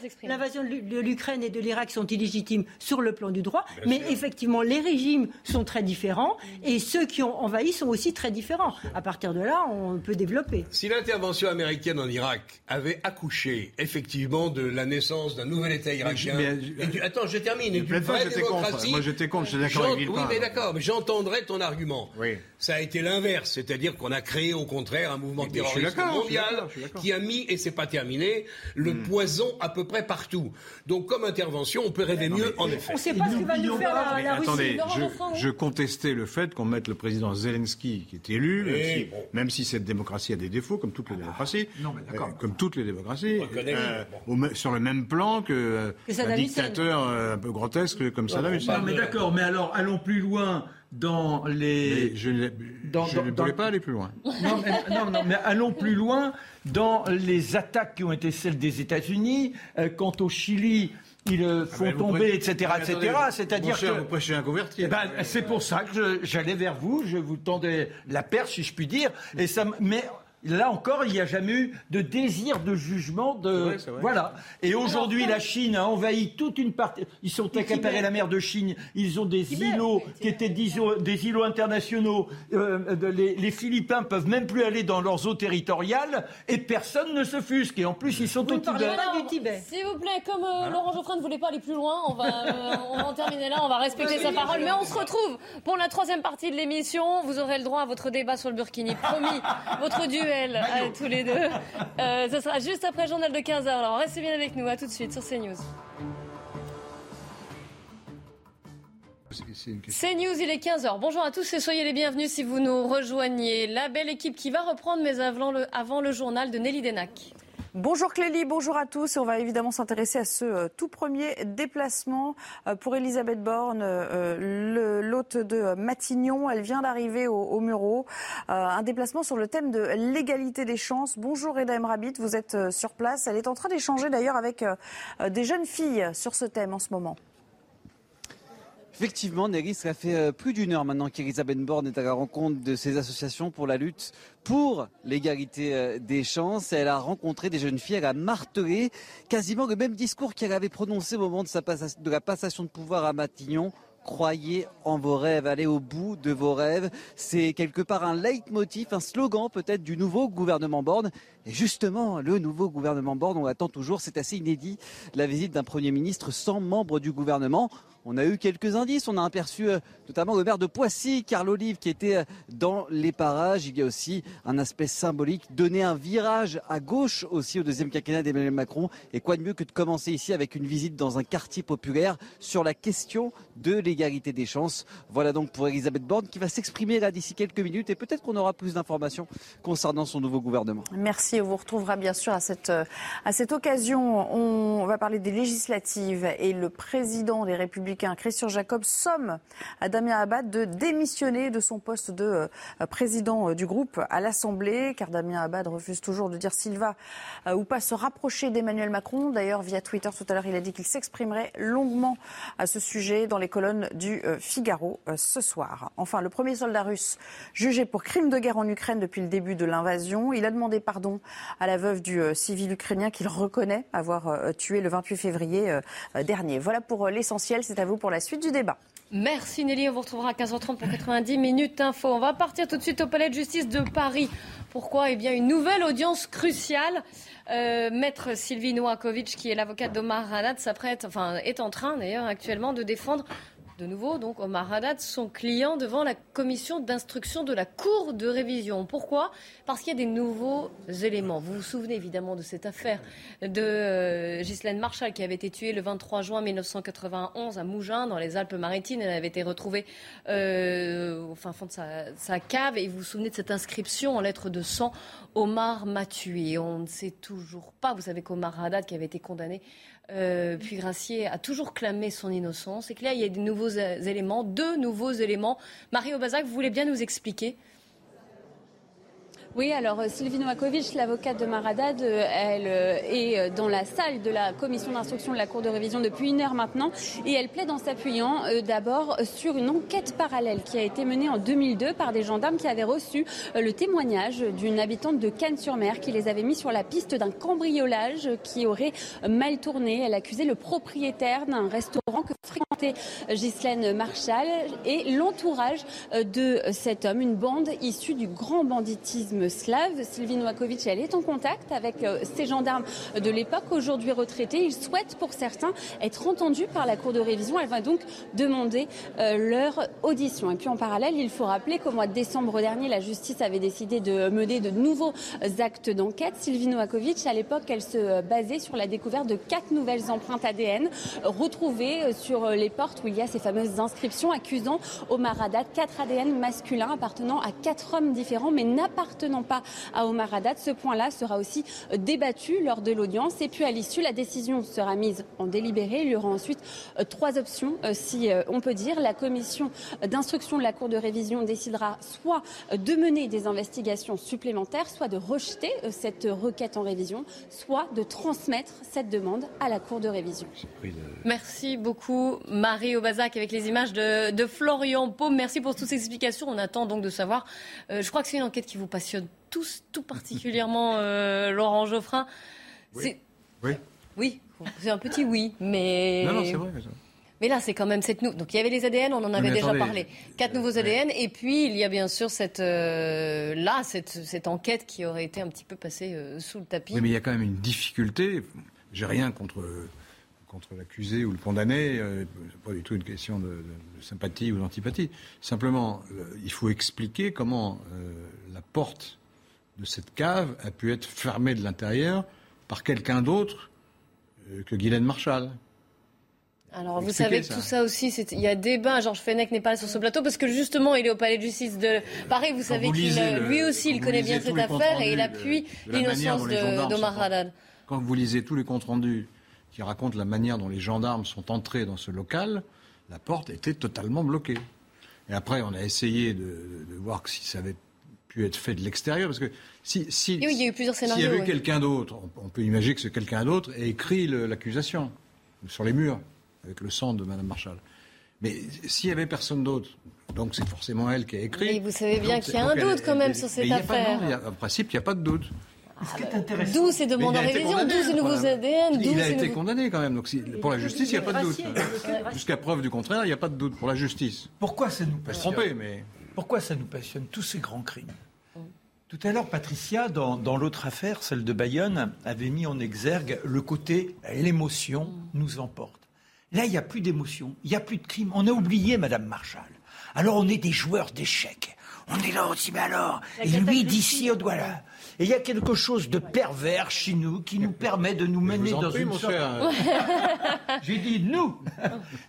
s'exprime. L'invasion de l'U- de l'Ukraine et de l'Irak sont illégitimes sur le plan du droit, Bien mais sûr. effectivement les régimes sont très différents et ceux qui ont envahi sont aussi très différents. À partir de là, on peut développer. Si l'intervention américaine en Irak avait accouché effectivement de la naissance d'un nouvel État irakien, mais- et du- attends, je termine, et Mais j'étais contre. démocratie, Moi, j'étais contre, j'étais d'accord avec. Oui, mais d'accord, mais j'entendrais ton argument. Oui. Ça a été l'inverse, c'est-à-dire qu'on a créé au contraire un mouvement Mais je terroriste je mondial je qui a mis, et c'est pas terminé, le poison à peu près partout. Donc comme intervention, on peut rêver mieux, en effet. On ne sait pas ce que va nous faire la, Mais la Russie. attendez, je, contestais le fait qu'on mette le président Zelensky, qui est élu, même, si, bon. même si cette démocratie a des défauts, comme toutes les démocraties, non, mais euh, comme toutes les démocraties, reconnaît, euh, bon. sur le même plan que, euh, Que un Saddam Hussein. dictateur euh, un peu grotesque comme Saddam Hussein. Non, mais d'accord, mais alors allons plus loin dans les. Mais je ne Dans- je dans- ne dans- voulais pas aller plus loin. Non mais, non, non, mais allons plus loin dans les attaques qui ont été celles des États-Unis. Euh, quant au Chili, ils euh, font mais vous tomber, etc., Mais etc. C'est-à-dire que. vous prêchez un converti. Eh ben, c'est pour ça que j'allais vers vous, je vous tendais la perche, si je puis dire. Et ça, mais là encore, il n'y a jamais eu de désir de jugement. De vrai, c'est vrai. voilà. Et aujourd'hui, la Chine a envahi toute une partie. Ils sont accaparés Tibet. la mer de Chine. Ils ont des Tibet. îlots qui étaient des îlots, des îlots internationaux. Euh, les, les Philippins peuvent même plus aller dans leurs eaux territoriales et personne ne se fusque. Et en plus, ils sont Vous au Tibet. pas du Tibet. S'il vous plaît, comme euh, Laurent Geoffrin ne voulait pas aller plus loin, on va, euh, on va en terminer là, on va respecter sa parole. Mais on se retrouve pour la troisième partie de l'émission. Vous aurez le droit à votre débat sur le Burkini. Promis, votre duel à tous les deux. Euh, ce sera juste après le journal de 15h. Alors restez bien avec nous, à tout de suite sur CNews. C'est-. CNews, il est 15h. Bonjour à tous et soyez les bienvenus si vous nous rejoignez. La belle équipe qui va reprendre, mais avant le, avant le journal de Nelly Denac. Bonjour Clélie, bonjour à tous. On va évidemment s'intéresser à ce euh, tout premier déplacement euh, pour Elisabeth Borne, euh, l'hôte de Matignon. Elle vient d'arriver au, au Muro. un déplacement sur le thème de l'égalité des chances. Bonjour Reda Rabit, vous êtes sur place. Elle est en train d'échanger d'ailleurs avec des jeunes filles sur ce thème en ce moment. Effectivement, Nelly, ça fait euh, plus d'une heure maintenant qu'Elisabeth Borne est à la rencontre de ces associations pour la lutte pour l'égalité euh, des chances. Elle a rencontré des jeunes filles, elle a martelé quasiment le même discours qu'elle avait prononcé au moment de, de la passation de pouvoir à Matignon croyez en vos rêves, allez au bout de vos rêves. C'est quelque part un leitmotiv, un slogan peut-être du nouveau gouvernement Borne. Et justement, le nouveau gouvernement Borne, on l'attend toujours, c'est assez inédit, la visite d'un Premier ministre sans membre du gouvernement. On a eu quelques indices. On a aperçu euh, notamment le maire de Poissy, Carl Olive, qui était euh, dans les parages. Il y a aussi un aspect symbolique, donner un virage à gauche aussi au deuxième quinquennat d'Emmanuel Macron. Et quoi de mieux que de commencer ici avec une visite dans un quartier populaire sur la question de l'égalité des chances. Voilà donc pour Elisabeth Borne qui va s'exprimer là d'ici quelques minutes et peut-être qu'on aura plus d'informations concernant son nouveau gouvernement. Merci. On vous retrouvera bien sûr à cette, euh, à cette occasion. On va parler des législatives et le président des Républicains Christian Jacob somme à Damien Abad de démissionner de son poste de euh, président euh, du groupe à l'Assemblée, car Damien Abad refuse toujours de dire s'il va euh, ou pas se rapprocher d'Emmanuel Macron. D'ailleurs, via Twitter tout à l'heure, il a dit qu'il s'exprimerait longuement à ce sujet dans les colonnes du Figaro ce soir. Enfin, le premier soldat russe jugé pour crime de guerre en Ukraine depuis le début de l'invasion, il a demandé pardon à la veuve du civil ukrainien qu'il reconnaît avoir tué le 28 février dernier. Voilà pour l'essentiel. À vous pour la suite du débat. Merci Nelly, on vous retrouvera à 15h30 pour 90 minutes info. On va partir tout de suite au Palais de justice de Paris. Pourquoi? Eh bien, une nouvelle audience cruciale. Euh, Maître Sylvie Noakovic, qui est l'avocate d'Omar Haddad, s'apprête, est en train d'ailleurs actuellement de défendre de nouveau, donc Omar Haddad, son client devant la commission d'instruction de la Cour de révision. Pourquoi? Parce qu'il y a des nouveaux éléments. Vous vous souvenez évidemment de cette affaire de euh, Ghislaine Marshall qui avait été tuée le 23 juin 1991 à Mougins, dans les Alpes-Maritimes. Elle avait été retrouvée euh, au fond de sa, cave. Et vous vous souvenez de cette inscription en lettres de sang Omar m'a tué. On ne sait toujours pas. Vous savez qu'Omar Haddad, qui avait été condamné euh, puis Gracier a toujours clamé son innocence et que là, il y a des nouveaux éléments, deux nouveaux éléments. Mario Bazac, vous voulez bien nous expliquer oui, alors euh, Sylvie Novakovic, l'avocate de Maradad, euh, elle euh, est dans la salle de la commission d'instruction de la Cour de révision depuis une heure maintenant et elle plaide en s'appuyant d'abord sur une enquête parallèle qui a été menée en 2002 par des gendarmes qui avaient reçu le témoignage d'une habitante de Cannes-sur-Mer qui les avait mis sur la piste d'un cambriolage qui aurait mal tourné. Elle accusait le propriétaire d'un restaurant que fréquentait Ghislaine Marshall et l'entourage de cet homme, une bande issue du grand banditisme slave. Sylvie Noakovic, elle est en contact avec euh, ces gendarmes de l'époque, aujourd'hui retraités. Ils souhaitent pour certains être entendus par la Cour de révision. Elle va donc demander euh, leur audition. Et puis en parallèle, il faut rappeler qu'au mois de décembre dernier, la justice avait décidé de mener de nouveaux actes d'enquête. Sylvie Noakovic, à l'époque, elle se basait sur la découverte de quatre nouvelles empreintes ADN retrouvées sur les portes où il y a ces fameuses inscriptions accusant Omar Haddad quatre ADN masculins appartenant à quatre hommes différents mais n'appartenant pas à Omar Haddad. Ce point-là sera aussi débattu lors de l'audience. Et puis à l'issue, la décision sera mise en délibéré. Il y aura ensuite euh, trois options, euh, si euh, on peut dire. La commission d'instruction de la Cour de révision décidera soit de mener des investigations supplémentaires, soit de rejeter cette requête en révision, soit de transmettre cette demande à la Cour de révision. Merci beaucoup, Marie Aubazac, avec les images de, Florian Paume. Merci pour toutes ces explications. On attend donc de savoir. je crois que c'est une enquête qui vous passionne tous, tout particulièrement euh, Laurent Geoffrin. Oui. Oui. c'est un petit oui, mais. Non, non, c'est vrai. Mais là, c'est quand même cette nou... Donc il y avait les ADN, on en avait déjà parlé. Quatre nouveaux ADN, et puis il y a bien sûr cette euh, là cette, cette, enquête qui aurait été un petit peu passée euh, sous le tapis. Oui, mais il y a quand même une difficulté. J'ai rien contre contre l'accusé ou le condamné. Euh, pas du tout une question de, sympathie ou d'antipathie. Simplement, il faut expliquer comment la porte de cette cave a pu être fermée de l'intérieur par quelqu'un d'autre euh, que Guylaine Marshall. Alors, vous savez que ça. tout ça aussi, c'est- il y a débat. Georges Fenech n'est pas sur ce plateau parce que justement, il est au palais de justice de Paris. Vous savez qu'il, euh, lui aussi, il connaît bien cette affaire et il appuie l'innocence d'Omar Haddad. Quand vous lisez tous les comptes rendus qui racontent la manière dont les gendarmes sont entrés dans ce local, la porte était totalement bloquée. Et après, on a essayé de, de voir si ça avait pu être fait de l'extérieur, parce que si, si, Et oui, il y a eu plusieurs s'il y scénarios. avait ouais. quelqu'un d'autre, on, on peut imaginer que ce quelqu'un d'autre ait écrit l'accusation sur les murs avec le sang de Madame Marshall. Mais s'il y avait personne d'autre, donc c'est forcément elle qui a écrit. Mais vous savez bien qu'il y a un elle- doute quand même elle- sur cette affaire. en principe, il n'y a pas de doute. D'où ces demandes Mais en il a été révision, condamné, d'où ces nouveaux. ADN, d'où Il a ces été condamné quand même. Donc si- pour la justice, il n'y a pas de doute. Jusqu'à preuve du contraire, il n'y a pas de doute pour la justice. Pourquoi ça nous passionne tromper, mais Pourquoi ça nous passionne, tous ces grands crimes? Tout à l'heure, Patricia, dans, dans l'autre affaire, celle de Bayonne, avait mis en exergue le côté l'émotion nous emporte. Là, il n'y a plus d'émotion, il n'y a plus de crime. On a oublié Madame Marshall. Alors, on est des joueurs d'échecs. On est là, on dit, mais alors? Et lui, d'ici au doigt là. Et il y a quelque chose de pervers chez nous qui nous permet de nous mener vous en dans prie, une mon sorte... cher. J'ai dit nous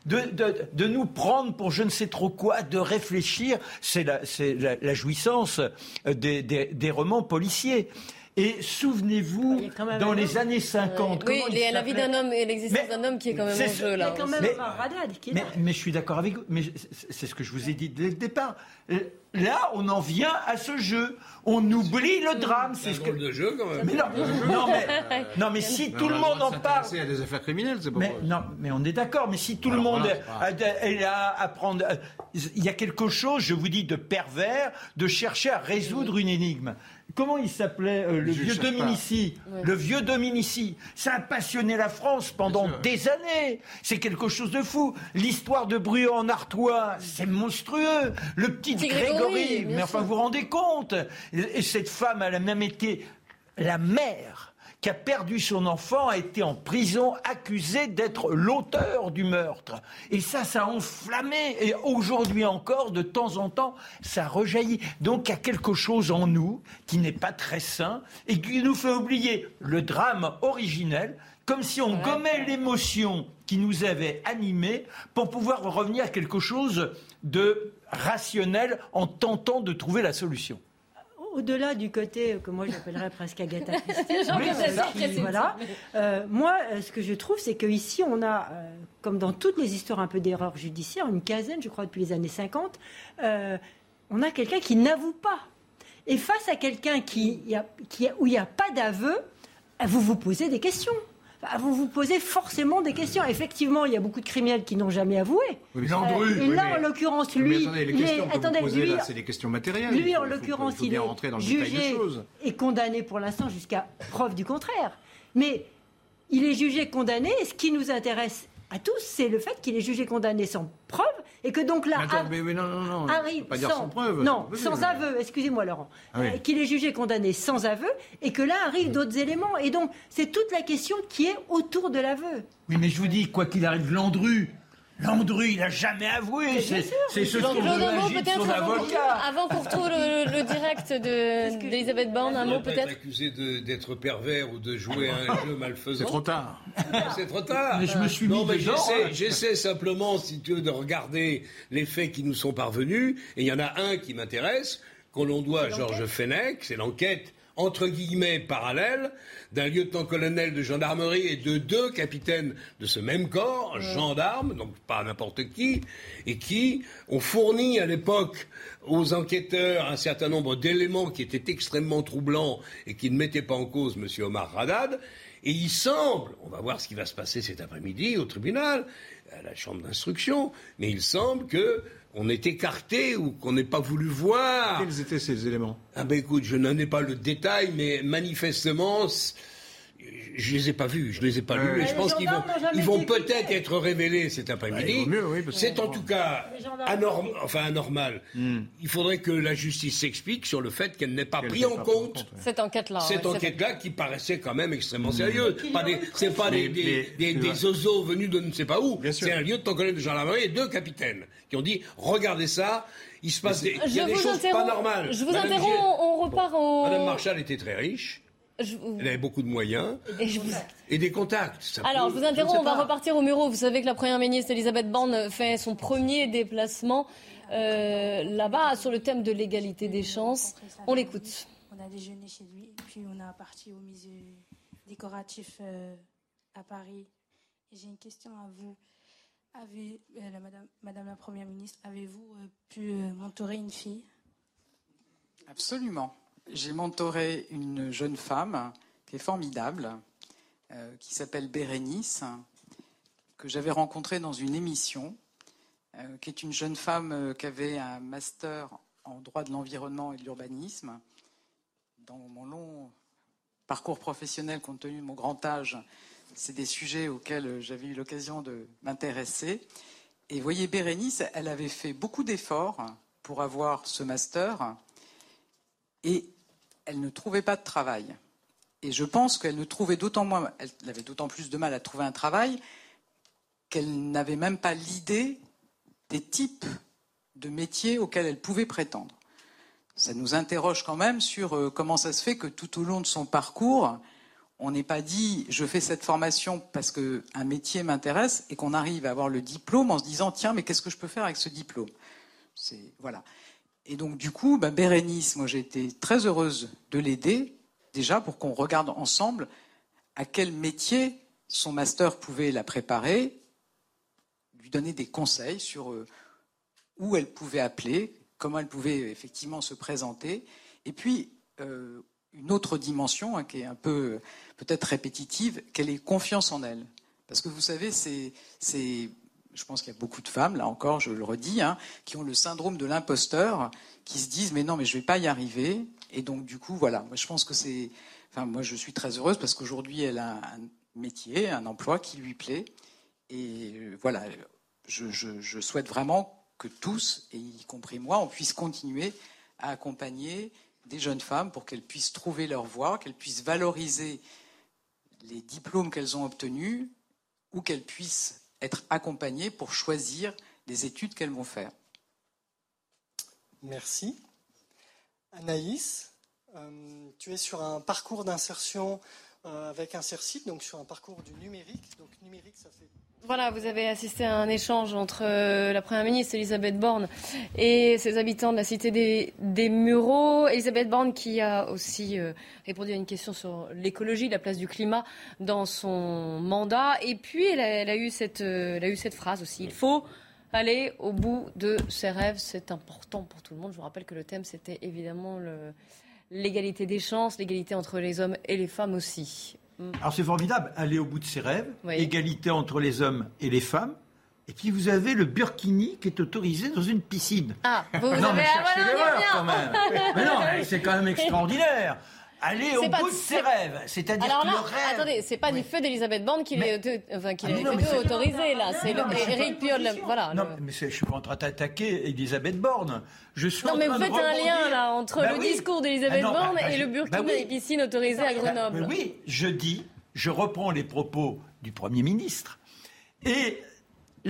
de, de- de nous prendre pour je ne sais trop quoi, de réfléchir. C'est la, c'est la, la jouissance euh, des, des- des romans policiers. Et souvenez-vous, dans les années 50, Oui, comment il la vie d'un homme et l'existence d'un homme qui est quand même en ce- jeu là. A quand même Mais- qui est mais, là. mais je suis d'accord avec vous. Mais c'est ce que je vous ai dit dès le départ. Euh, Là, on en vient à ce jeu. On oublie le drame. C'est ce que. de jeu quand même. Mais non, non, mais, non, mais si tout le monde en parle. C'est à des affaires criminelles, c'est pas Mais, non, mais on est d'accord. Mais si tout le monde est là à prendre, euh, il y a quelque chose, je vous dis, de pervers, de chercher à résoudre une énigme. Comment il s'appelait euh, le vieux. Dominici Ouais. Le vieux Dominici. Ça a passionné la France pendant des années. C'est quelque chose de fou. L'histoire de Bruant en Artois, c'est monstrueux. Le petit Grégory, mais enfin sûr. vous vous rendez compte et, et cette femme, elle a même été la mère qui a perdu son enfant a été en prison accusée d'être l'auteur du meurtre. Et ça, ça a enflammé. Et aujourd'hui encore, de temps en temps, ça rejaillit. Donc il y a quelque chose en nous qui n'est pas très sain et qui nous fait oublier le drame originel, comme si on gommait l'émotion qui nous avait animés pour pouvoir revenir à quelque chose de rationnel en tentant de trouver la solution. Au-delà du côté que moi j'appellerais presque Agatha Christie, oui, euh, qui- précise. voilà. Euh, moi, euh, ce que je trouve, c'est qu'ici, on a, euh, comme dans toutes les histoires un peu d'erreurs judiciaires, une quinzaine, je crois, depuis les années 50, euh, on a quelqu'un qui n'avoue pas. Et face à quelqu'un qui, qui où il n'y a pas d'aveu, euh, vous vous posez des questions. Enfin, Vous vous posez forcément des questions. Effectivement, il y a beaucoup de criminels qui n'ont jamais avoué. Oui, mais Landru, Euh, et oui, là, mais- en l'occurrence, Mais lui, attendez, les questions que vous attendez, posez lui, là, c'est des questions matérielles. Lui, en il faut- l'occurrence, il faut il bien est jugé et condamné pour l'instant jusqu'à preuve du contraire. Mais il est jugé condamné. Et ce qui nous intéresse à tous, c'est le fait qu'il est jugé condamné sans preuve et que donc là attends, mais, mais non, non, non, on arrive peut pas dire sans, sans preuve. non, sans aveu. Excusez-moi, Laurent. Ah oui. Euh, qu'il est jugé condamné sans aveu et que là arrivent d'autres éléments. Et donc c'est toute la question qui est autour de l'aveu. Oui, mais je vous dis, quoi qu'il arrive, Landru, Landru, il n'a jamais avoué. C'est ce de de peut-être son avant, qu'on- avocat. avant qu'on retrouve le, le direct de- d'Elisabeth Borne, un mot peut-être accusé de- d'être pervers ou de jouer à un jeu malfaisant. C'est trop tard. C'est trop tard. Mais je me suis non, mis mais dedans, j'essaie, j'essaie simplement, si tu veux, de regarder les faits qui nous sont parvenus. Et il y en a un qui m'intéresse, qu'on l'on doit à Georges Fenech, c'est l'enquête entre guillemets parallèle d'un lieutenant-colonel de gendarmerie et de deux capitaines de ce même corps, gendarmes, donc pas n'importe qui, et qui ont fourni à l'époque aux enquêteurs un certain nombre d'éléments qui étaient extrêmement troublants et qui ne mettaient pas en cause M. Omar Haddad. Et il semble, on va voir ce qui va se passer cet après-midi au tribunal, à la chambre d'instruction, mais il semble que on est écarté ou qu'on n'ait pas voulu voir. Quels étaient ces éléments? Ah ben écoute, je n'en ai pas le détail, mais manifestement, je les ai pas vus, je les ai pas Ouais. lus, et je pense qu'ils vont, ils vont peut-être être révélés cet après-midi. oui, que- C'est en tout cas anorm- enfin anormal. Hmm. Il faudrait que la justice s'explique sur le fait qu'elle n'ait pas pris en compte compte, ouais. cette enquête-là cette ouais, enquête-là qui paraissait quand même Hmm. extrêmement sérieuse. Pas des, c'est pas des, des, des, zozos venus de ne sais pas où. C'est un lieutenant-colonel de gendarmerie et deux capitaines qui ont dit regardez ça, il se passe des, il y a Je des choses pas normales. Je vous Madame interromps. On repart au. Madame Marshall était très riche. Elle avait beaucoup de moyens Et je vous- et des contacts. Ça Alors, peut- je vous interromps, on va pas. repartir au Muro. Vous savez que la Première ministre Elisabeth Borne fait son premier déplacement euh, là-bas sur le thème de l'égalité des chances. On l'écoute. On a déjeuné chez lui et puis on a parti au musée décoratif euh, à Paris. J'ai une question à vous. Avez, euh, la madame, madame la Première ministre, avez-vous euh, pu euh, mentorer une fille? Absolument. J'ai mentoré une jeune femme qui est formidable, euh, qui s'appelle Bérénice, que j'avais rencontrée dans une émission, euh, qui est une jeune femme euh, qui avait un master en droit de l'environnement et de l'urbanisme. Dans mon long parcours professionnel, compte tenu de mon grand âge, c'est des sujets auxquels j'avais eu l'occasion de m'intéresser. Et vous voyez, Bérénice, elle avait fait beaucoup d'efforts pour avoir ce master et elle ne trouvait pas de travail. Et je pense qu'elle ne trouvait d'autant moins, elle avait d'autant plus de mal à trouver un travail qu'elle n'avait même pas l'idée des types de métiers auxquels elle pouvait prétendre. Ça nous interroge quand même sur euh, comment ça se fait que tout au long de son parcours, on n'ait pas dit je fais cette formation parce qu'un métier m'intéresse et qu'on arrive à avoir le diplôme en se disant tiens mais qu'est-ce que je peux faire avec ce diplôme? C'est voilà. Et donc du coup, ben, Bérénice, moi j'ai été très heureuse de l'aider déjà pour qu'on regarde ensemble à quel métier son master pouvait la préparer, lui donner des conseils sur euh, où elle pouvait appeler, comment elle pouvait effectivement se présenter, et puis euh, une autre dimension hein, qui est un peu peut-être répétitive, qu'elle ait confiance en elle. Parce que vous savez, c'est, je pense qu'il y a beaucoup de femmes, là encore, je le redis, hein, qui ont le syndrome de l'imposteur, qui se disent mais non, mais je vais pas y arriver. Et donc du coup, voilà, moi je pense que c'est, enfin moi je suis très heureuse parce qu'aujourd'hui elle a un métier, un emploi qui lui plaît. Et euh, voilà, je, je- je souhaite vraiment que tous, et y compris moi, on puisse continuer à accompagner des jeunes femmes pour qu'elles puissent trouver leur voie, qu'elles puissent valoriser les diplômes qu'elles ont obtenus ou qu'elles puissent être accompagnées pour choisir les études qu'elles vont faire. Merci. Anaïs, euh, tu es sur un parcours d'insertion avec Insercit, donc sur un parcours du numérique. Donc numérique, ça fait Voilà, vous avez assisté à un échange entre euh, la Première ministre Elisabeth Borne et ses habitants de la cité des, Mureaux. Elisabeth Borne qui a aussi euh, répondu à une question sur l'écologie, la place du climat dans son mandat. Et puis, euh, elle a eu cette phrase aussi. Il faut aller au bout de ses rêves. C'est important pour tout le monde. Je vous rappelle que le thème, c'était évidemment le- l'égalité des chances, l'égalité entre les hommes et les femmes aussi. Mm. Alors c'est formidable, aller au bout de ses rêves, Oui. égalité entre les hommes et les femmes. Et puis vous avez le burkini qui est autorisé dans une piscine. Ah, vous, vous non, avez mais ah, cherchez l'erreur quand même. mais non, c'est quand même extraordinaire. Aller au bout de ses rêves. C'est-à-dire que là, le rêve. attendez, c'est pas du feu d'Elisabeth Borne qui Mais- l'est enfin, qui Ah, non, autorisé là. C'est pas Piolle, le- voilà. Non, mais je suis pas en train d'attaquer Elisabeth Borne. Je suis Non, en mais vous faites un lien là entre Bah le oui. discours d'Elisabeth Ah bah, Borne bah, et je- le burkini bah oui. et piscine autorisée à Grenoble. Oui, je dis, je reprends les propos du Premier ministre et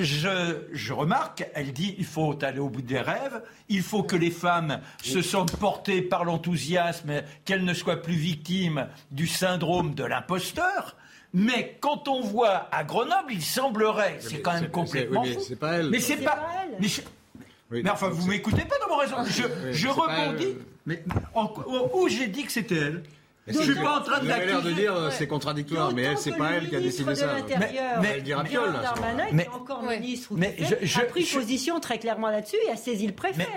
je, je remarque, elle dit il faut aller au bout des rêves, il faut que les femmes se sentent portées par l'enthousiasme, qu'elles ne soient plus victimes du syndrome de l'imposteur. Mais quand on voit à Grenoble, il semblerait, c'est quand même complètement oui, mais fou. c'est pas elle. Mais c'est pas, pas elle. mais je- Oui, mais enfin, vous m'écoutez pas dans mon raison. Je, Oui, rebondis. elle. Mais en- où j'ai dit que c'était elle? Je suis pas en train de Vous avez l'air de dire euh, c'est contradictoire, mais elle, c'est pas elle qui a décidé ça. l'Intérieur, Elle dira. Darmanin, Mais- qui est encore Ouais. ministre, ou Mais je- je- a pris je- position très clairement là-dessus et a saisi le préfet.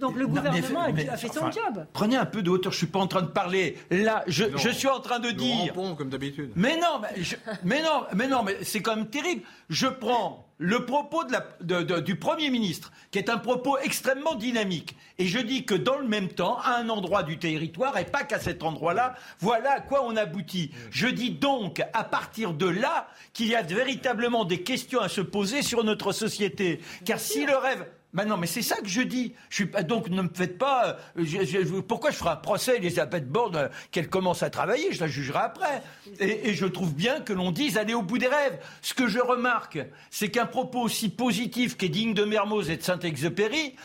Donc le Non, mais- gouvernement a- mais- a fait son enfin, job. Prenez un peu de hauteur. Je suis pas en train de parler. Là, je, Non. je suis en train de dire. rampons comme d'habitude. Mais non, mais, je- mais non, mais non, mais c'est quand même terrible. Je prends le propos de la- de- de- du Premier ministre, qui est un propos extrêmement dynamique, et je dis que dans le même temps, à un endroit du territoire, et pas qu'à cet endroit-là, voilà à quoi on aboutit. Je dis donc, à partir de là, qu'il y a véritablement des questions à se poser sur notre société. Car si le rêve... Ben non, mais c'est ça que je dis. Je donc ne me faites pas. euh, pourquoi je ferai un procès à Elisabeth Borne euh, qu'elle commence à travailler? Je la jugerai après. Et, je trouve bien que l'on dise aller au bout des rêves. Ce que je remarque, c'est qu'un propos aussi positif qu'est digne de Mermoz et de Saint-Exupéry,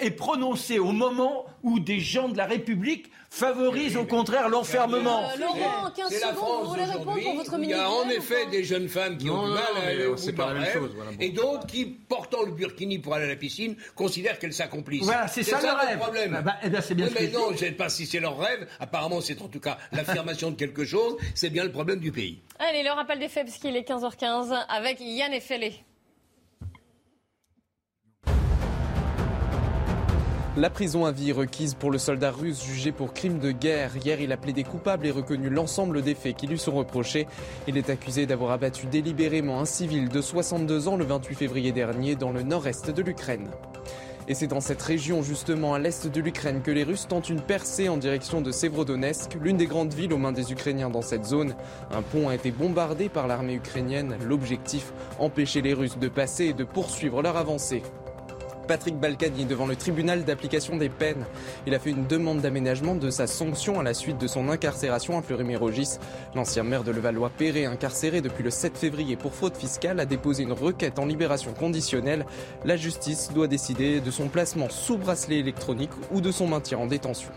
est prononcé au moment où des gens de la République favorisent au contraire l'enfermement. Euh, Laurent, 15 C'est la secondes, vous voulez répondre pour votre où Il y a en effet des jeunes femmes qui Non, ont du mal à mais aller au bout pas la même rêve, chose, voilà, bon. et d'autres qui, portant le burkini pour aller à la piscine, considèrent qu'elles s'accomplissent. Voilà, c'est ça le rêve. problème. Bah, bah, eh c'est bien Oui, ce que mais non, je ne sais pas si c'est leur rêve. Apparemment, c'est en tout cas l'affirmation de quelque chose. C'est bien le problème du pays. Allez, le rappel des faits, puisqu'il est 15h15, avec Yann Effelé. La prison à vie requise pour le soldat russe jugé pour crime de guerre. Hier, il a plaidé coupable et reconnu l'ensemble des faits qui lui sont reprochés. Il est accusé d'avoir abattu délibérément un civil de 62 ans le 28 février dernier dans le nord-est de l'Ukraine. Et c'est dans cette région, justement à l'est de l'Ukraine, que les Russes tentent une percée en direction de Sévrodonetsk, l'une des grandes villes aux mains des Ukrainiens dans cette zone. Un pont a été bombardé par l'armée ukrainienne. L'objectif, empêcher les Russes de passer et de poursuivre leur avancée. Patrick Balkany devant le tribunal d'application des peines. Il a fait une demande d'aménagement de sa sanction à la suite de son incarcération à Fleury-Mérogis. L'ancien maire de Levallois-Perret, incarcéré depuis le 7 février pour fraude fiscale, a déposé une requête en libération conditionnelle. La justice doit décider de son placement sous bracelet électronique ou de son maintien en détention.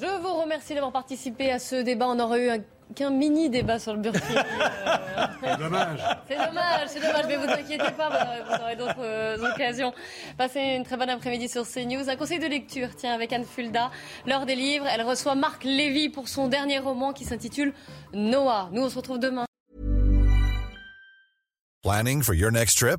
Je vous remercie d'avoir participé à ce débat. On aurait eu un- qu'un mini débat sur le burkini. euh, C'est dommage. C'est dommage, c'est dommage, mais vous inquiétez pas, vous aurez- d'autres euh, occasions. Passez une très bonne après-midi sur CNews. Un conseil de lecture, tiens, avec Anne Fulda. L'heure des livres, elle reçoit Marc Lévy pour son dernier roman qui s'intitule Noah. Nous, on se retrouve demain. Planning for your next trip?